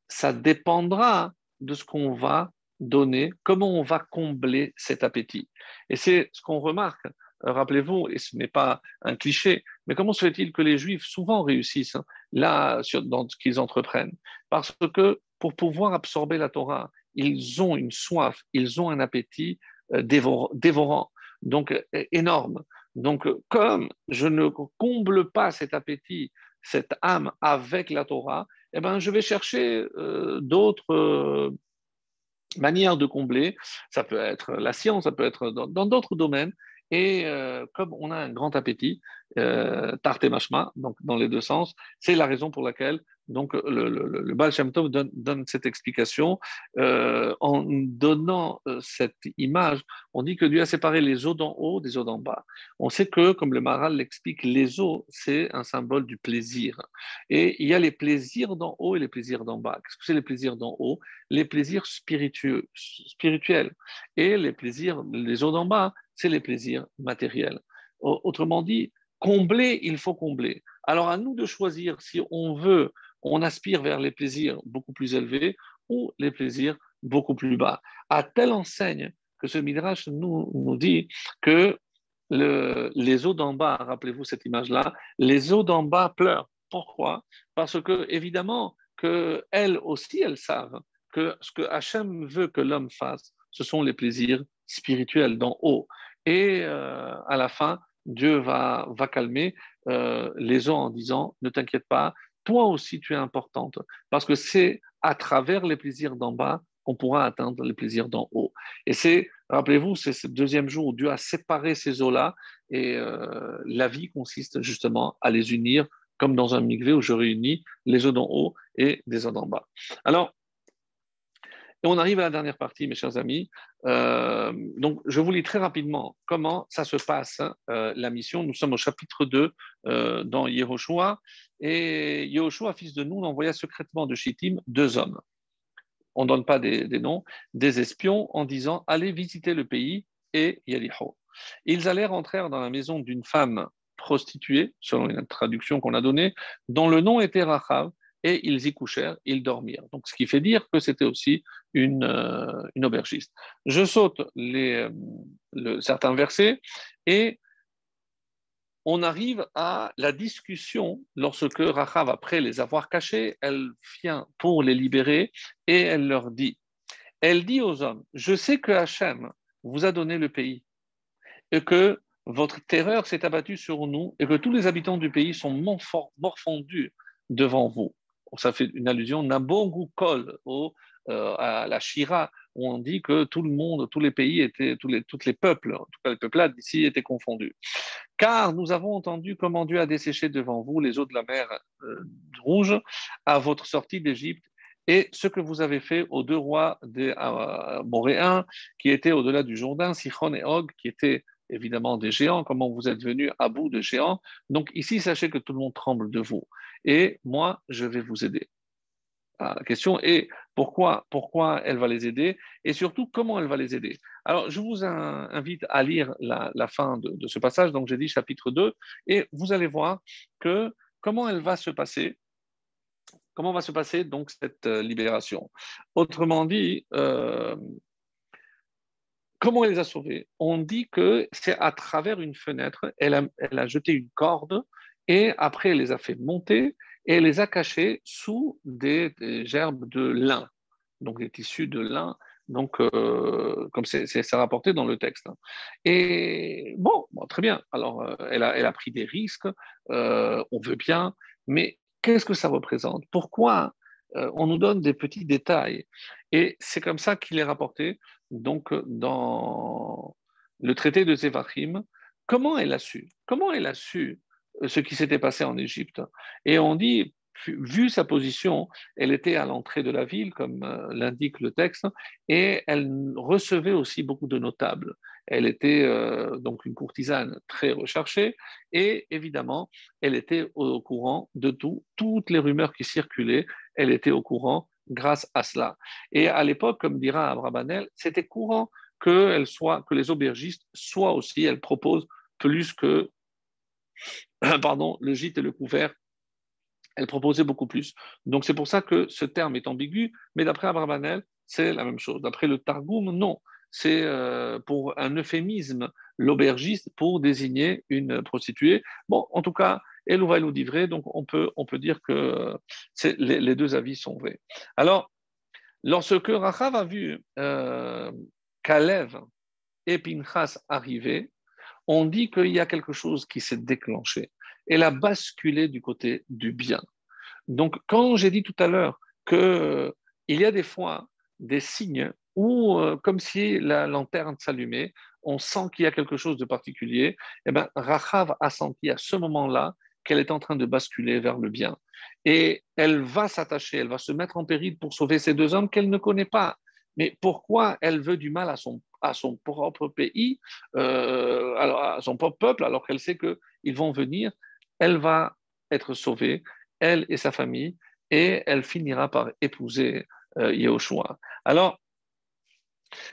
Ça dépendra de ce qu'on va donner, comment on va combler cet appétit. Et c'est ce qu'on remarque. Rappelez-vous, et ce n'est pas un cliché, mais comment se fait-il que les Juifs souvent réussissent hein, là dans ce qu'ils entreprennent? Parce que pour pouvoir absorber la Torah, ils ont une soif, ils ont un appétit euh, dévorant donc énorme. Donc, comme je ne comble pas cet appétit, cette âme avec la Torah, eh ben, je vais chercher euh, d'autres euh, manières de combler. Ça peut être la science, ça peut être dans d'autres domaines. Et euh, comme on a un grand appétit, euh, tarte et machma, donc dans les deux sens, c'est la raison pour laquelle donc le, le, Baal Shem Tov donne, cette explication euh, en donnant euh, cette image. On dit que Dieu a séparé les eaux d'en haut des eaux d'en bas. On sait que, comme le Maral l'explique, les eaux, c'est un symbole du plaisir. Et il y a les plaisirs d'en haut et les plaisirs d'en bas. Qu'est-ce que c'est les plaisirs d'en haut? Les plaisirs spirituels. Et les plaisirs, les eaux d'en bas, c'est les plaisirs matériels. Autrement dit, combler, il faut combler. Alors à nous de choisir si on veut on aspire vers les plaisirs beaucoup plus élevés ou les plaisirs beaucoup plus bas. À telle enseigne que ce Midrash nous, nous dit que les eaux d'en bas, rappelez-vous cette image-là, les eaux d'en bas pleurent. Pourquoi? Parce que, évidemment, que elles aussi, elles savent que ce que Hachem veut que l'homme fasse, ce sont les plaisirs spirituels d'en haut. Et euh, à la fin, Dieu va, va calmer euh, les eaux en disant, ne t'inquiète pas, toi aussi tu es importante, parce que c'est à travers les plaisirs d'en bas qu'on pourra atteindre les plaisirs d'en haut. Et c'est, rappelez-vous, c'est ce deuxième jour où Dieu a séparé ces eaux-là, et euh, la vie consiste justement à les unir, comme dans un migvé où je réunis les eaux d'en haut et des eaux d'en bas. Alors, et on arrive à la dernière partie, mes chers amis. Euh, donc, je vous lis très rapidement comment ça se passe, euh, la mission. Nous sommes au chapitre 2 euh, dans Yehoshua. Et Yehoshua, fils de Nun, envoya secrètement de Shittim deux hommes. On ne donne pas des, noms, des espions, en disant Allez visiter le pays et Yericho. Ils allèrent entrer dans la maison d'une femme prostituée, selon une traduction qu'on a donnée, dont le nom était Rachav, et ils y couchèrent, ils dormirent. Donc, ce qui fait dire que c'était aussi une, euh, aubergiste. Je saute les, euh, certains versets et on arrive à la discussion lorsque Rachav, après les avoir cachés, elle vient pour les libérer et elle leur dit, elle dit aux hommes, je sais que Hachem vous a donné le pays et que votre terreur s'est abattue sur nous et que tous les habitants du pays sont morfondus devant vous ça fait une allusion, euh, à la Shira, on dit que tout le monde, tous les pays étaient, tous les, tous les peuples, en tout cas les peuplades d'ici étaient confondus. Car nous avons entendu comment Dieu a desséché devant vous les eaux de la mer euh, rouge à votre sortie d'Égypte et ce que vous avez fait aux deux rois des euh, Moréens qui étaient au-delà du Jourdain, Sichon et Og, qui étaient évidemment des géants, comment vous êtes venus à bout de géants. Donc ici, sachez que tout le monde tremble de vous. Et moi, je vais vous aider. La question est pourquoi, pourquoi elle va les aider et surtout comment elle va les aider. Alors, je vous invite à lire la, fin de, ce passage, donc j'ai dit chapitre 2, et vous allez voir que comment elle va se passer, comment va se passer donc cette euh, libération. Autrement dit, euh, Comment elle les a sauvés? On dit que c'est à travers une fenêtre, elle a, jeté une corde et après elle les a fait monter et elle les a cachés sous des, gerbes de lin, donc des tissus de lin Donc, euh, comme c'est rapporté dans le texte. Et bon, très bien. Alors, euh, elle, a, elle, a, pris des risques, euh, on veut bien, mais qu'est-ce que ça représente? Pourquoi on nous donne des petits détails? Et c'est comme ça qu'il est rapporté donc, dans le traité de Zévachim. Comment elle a su? Comment elle a su ce qui s'était passé en Égypte Et on dit vu sa position, elle était à l'entrée de la ville, comme euh, l'indique le texte, et elle recevait aussi beaucoup de notables. Elle était euh, donc une courtisane très recherchée, et évidemment, elle était au courant de tout, toutes les rumeurs qui circulaient, elle était au courant grâce à cela. Et à l'époque, comme dira Abrabanel, c'était courant que, soit, que les aubergistes soient aussi, elle propose plus que pardon, le gîte et le couvert elle proposait beaucoup plus. Donc c'est pour ça que ce terme est ambigu, mais d'après Abravanel, c'est la même chose. D'après le Targum, non. C'est euh, pour un euphémisme, l'aubergiste, pour désigner une prostituée. Bon, en tout cas, elle va nous vrai, donc on peut, on peut dire que les, les, deux avis sont vrais. Alors, lorsque Rachav a vu euh, Kalev et Pinchas arriver, on dit qu'il y a quelque chose qui s'est déclenché elle a basculé du côté du bien. Donc, quand j'ai dit tout à l'heure qu'il euh, y a des fois des signes où, euh, comme si la lanterne s'allumait, on sent qu'il y a quelque chose de particulier, eh bien, Rachav a senti à ce moment-là qu'elle est en train de basculer vers le bien. Et elle va s'attacher, elle va se mettre en péril pour sauver ces deux hommes qu'elle ne connaît pas. Mais pourquoi elle veut du mal à son, à son propre pays, euh, à son propre peuple, alors qu'elle sait qu'ils vont venir elle va être sauvée, elle et sa famille, et elle finira par épouser euh, Alors,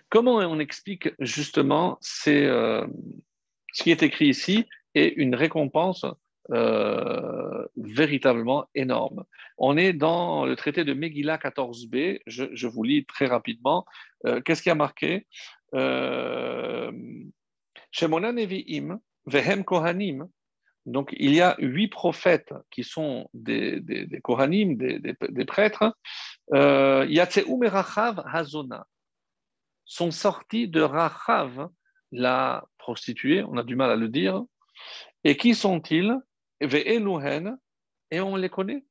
comment on explique justement euh, ce qui est écrit ici et une récompense euh, véritablement énorme? On est dans le traité de Megillah 14b, je, vous lis très rapidement. Qu'est-ce qui a marqué? Shemona Nevi'im, Vehem Kohanim, donc, il y a huit prophètes qui sont des, des, Kohanim, des, des prêtres. Euh, Yatseum et Rachav Hazona sont sortis de Rachav, la prostituée, on a du mal à le dire. Et qui sont-ils? Et on les connaît.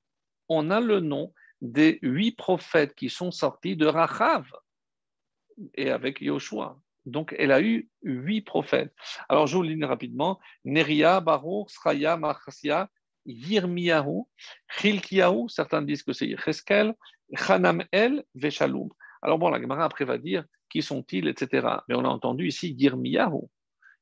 On a le nom des huit prophètes qui sont sortis de Rachav et avec Yoshua. Donc, elle a eu huit prophètes. Alors, je vous lis rapidement. Neria, Baruch, Sraya, Machasia, Yirmiyahu, Chilkiyahu, certains disent que c'est Yecheskel, Hanam El, Veshalum. Alors, bon, la Gemara après va dire qui sont-ils, etc. Mais on a entendu ici Yirmiyahu.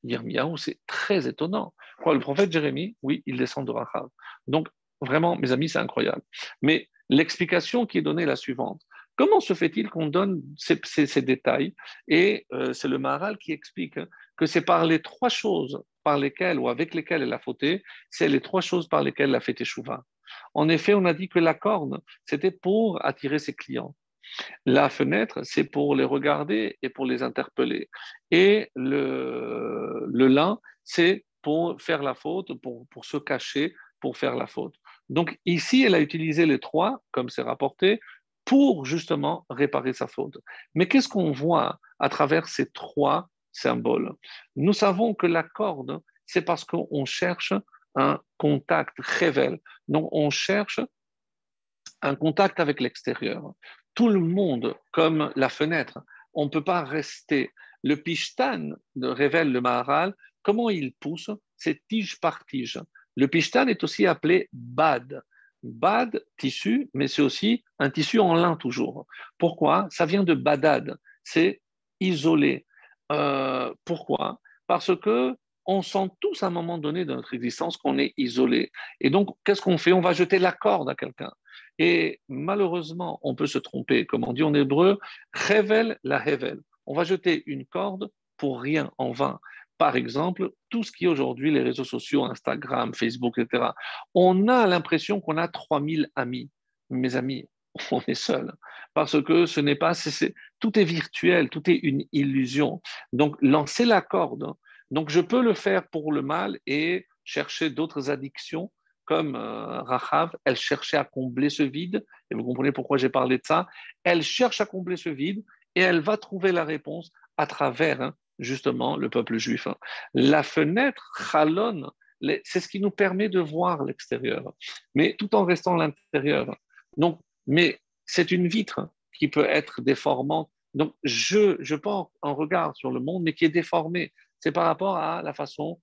Yirmiyahu, c'est très étonnant. Quoi, le prophète Jérémie, oui, il descend de Rachav. Donc, vraiment, mes amis, c'est incroyable. Mais l'explication qui est donnée est la suivante. Comment se fait-il qu'on donne ces, détails? Et euh, c'est le Maharal qui explique hein, que c'est par les trois choses par lesquelles ou avec lesquelles elle a fauté, c'est les trois choses par lesquelles elle a fait échouva. En effet, on a dit que la corne, c'était pour attirer ses clients. La fenêtre, c'est pour les regarder et pour les interpeller. Et le, lin, c'est pour faire la faute, pour se cacher, pour faire la faute. Donc ici, elle a utilisé les trois, comme c'est rapporté, pour justement réparer sa faute. Mais qu'est-ce qu'on voit à travers ces trois symboles? Nous savons que la corde, c'est parce qu'on cherche un contact révèle. Donc on cherche un contact avec l'extérieur. Tout le monde, comme la fenêtre, on ne peut pas rester. Le pishtan révèle le maharal, comment il pousse? C'est tige par tige. Le pishtan est aussi appelé bad. Bad, tissu, mais c'est aussi un tissu en lin toujours. Pourquoi? Ça vient de badad, c'est isolé. Euh, pourquoi? Parce que on sent tous à un moment donné de notre existence qu'on est isolé. Et donc, qu'est-ce qu'on fait? On va jeter la corde à quelqu'un. Et malheureusement, on peut se tromper. Comme on dit en hébreu, révèle la révèle. On va jeter une corde pour rien, en vain par exemple, tout ce qui est aujourd'hui les réseaux sociaux, Instagram, Facebook, etc. On a l'impression qu'on a 3000 amis. Mes amis, on est seul. Parce que ce n'est pas, tout est virtuel, tout est une illusion. Donc, lancer la corde. Donc, je peux le faire pour le mal et chercher d'autres addictions comme euh, Rahav, elle cherchait à combler ce vide, et vous comprenez pourquoi j'ai parlé de ça. Elle cherche à combler ce vide, et elle va trouver la réponse à travers hein, justement le peuple juif. Hein. La fenêtre, chalon, c'est ce qui nous permet de voir l'extérieur, mais tout en restant à l'intérieur. Donc, mais c'est une vitre qui peut être déformante. Donc, je, je porte un regard sur le monde, mais qui est déformé. C'est par rapport à la façon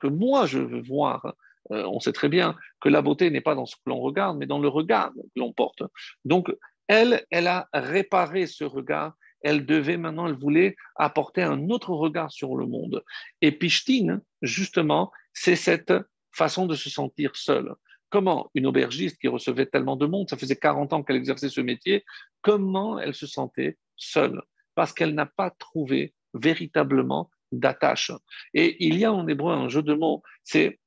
que, moi je veux voir. Euh, on sait très bien que la beauté n'est pas dans ce que l'on regarde, mais dans le regard que l'on porte. Donc, elle, elle a réparé ce regard. Elle devait maintenant, elle voulait apporter un autre regard sur le monde. Et Pishtine, justement, c'est cette façon de se sentir seule. Comment une aubergiste qui recevait tellement de monde, ça faisait 40 ans qu'elle exerçait ce métier, comment elle se sentait seule? Parce qu'elle n'a pas trouvé véritablement d'attache. Et il y a en hébreu un jeu de mots, c'est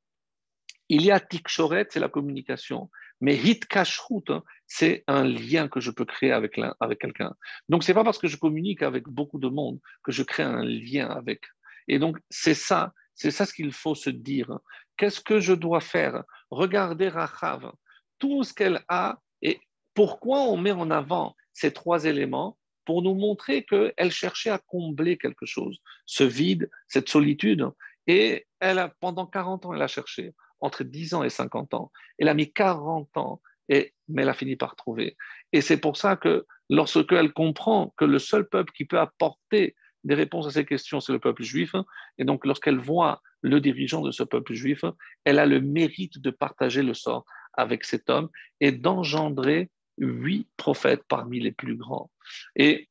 il y a tikshoret, c'est la communication, mais hit hein, c'est un lien que je peux créer avec, avec quelqu'un. Donc, c'est pas parce que je communique avec beaucoup de monde que je crée un lien avec. Et donc, c'est ça, c'est ça ce qu'il faut se dire. Qu'est-ce que je dois faire? Regardez Rachav, tout ce qu'elle a et pourquoi on met en avant ces trois éléments pour nous montrer qu'elle cherchait à combler quelque chose, ce vide, cette solitude. Et elle a, pendant 40 ans, elle a cherché entre 10 ans et 50 ans. Elle a mis 40 ans, et, mais elle a fini par trouver. Et c'est pour ça que lorsque elle comprend que le seul peuple qui peut apporter des réponses à ces questions, c'est le peuple juif, et donc lorsqu'elle voit le dirigeant de ce peuple juif, elle a le mérite de partager le sort avec cet homme et d'engendrer huit prophètes parmi les plus grands. Et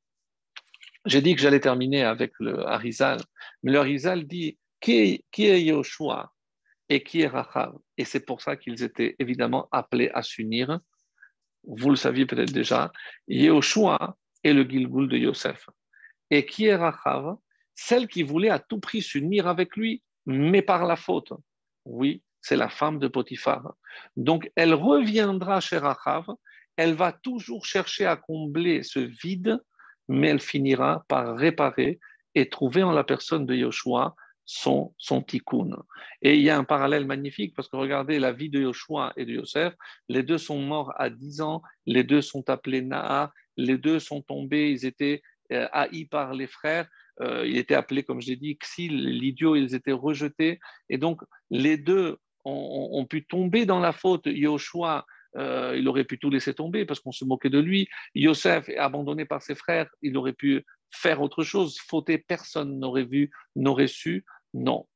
j'ai dit que j'allais terminer avec le Harizal, mais le Harizal dit qui est, Yoshua? Et qui est Rachav Et c'est pour ça qu'ils étaient évidemment appelés à s'unir. Vous le saviez peut-être déjà. Yoshua est le Gilgul de Yosef. Et qui est Rachav Celle qui voulait à tout prix s'unir avec lui, mais par la faute. Oui, c'est la femme de Potiphar. Donc elle reviendra chez Rachav, elle va toujours chercher à combler ce vide, mais elle finira par réparer et trouver en la personne de Yoshua son, son tikkun. Et il y a un parallèle magnifique parce que regardez la vie de Yoshua et de Yosef, les deux sont morts à 10 ans, les deux sont appelés Naa, les deux sont tombés, ils étaient euh, haïs par les frères, euh, il était appelé, comme j'ai dit, Xil, l'idiot, ils étaient rejetés. Et donc, les deux ont, pu tomber dans la faute. Yoshua, euh, il aurait pu tout laisser tomber parce qu'on se moquait de lui. Yosef, abandonné par ses frères, il aurait pu faire autre chose, fauter, personne n'aurait vu, n'aurait su. Non.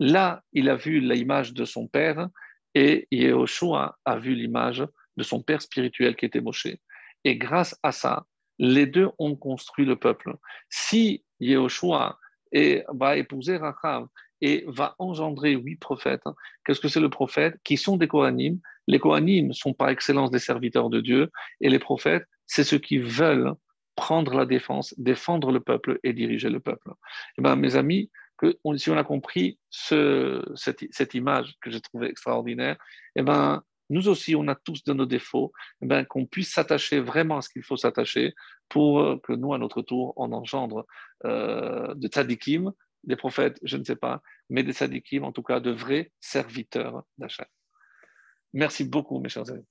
Là, il a vu l'image de son père et Yehoshua a vu l'image de son père spirituel qui était Moshe. Et grâce à ça, les deux ont construit le peuple. Si Yehoshua va épouser Rachav et va engendrer huit prophètes, qu'est-ce que c'est le prophète? Qui sont des Kohanim. Les Kohanim sont par excellence des serviteurs de Dieu et les prophètes, c'est ceux qui veulent prendre la défense, défendre le peuple et diriger le peuple. Et eh ben, mes amis, que, si on a compris ce, cette, image que j'ai trouvée extraordinaire, eh ben, nous aussi, on a tous de nos défauts, eh ben, qu'on puisse s'attacher vraiment à ce qu'il faut s'attacher pour que nous, à notre tour, on engendre euh, de tzadikim, des prophètes, je ne sais pas, mais des tzadikim, en tout cas de vrais serviteurs d'achat. Merci beaucoup, mes chers amis.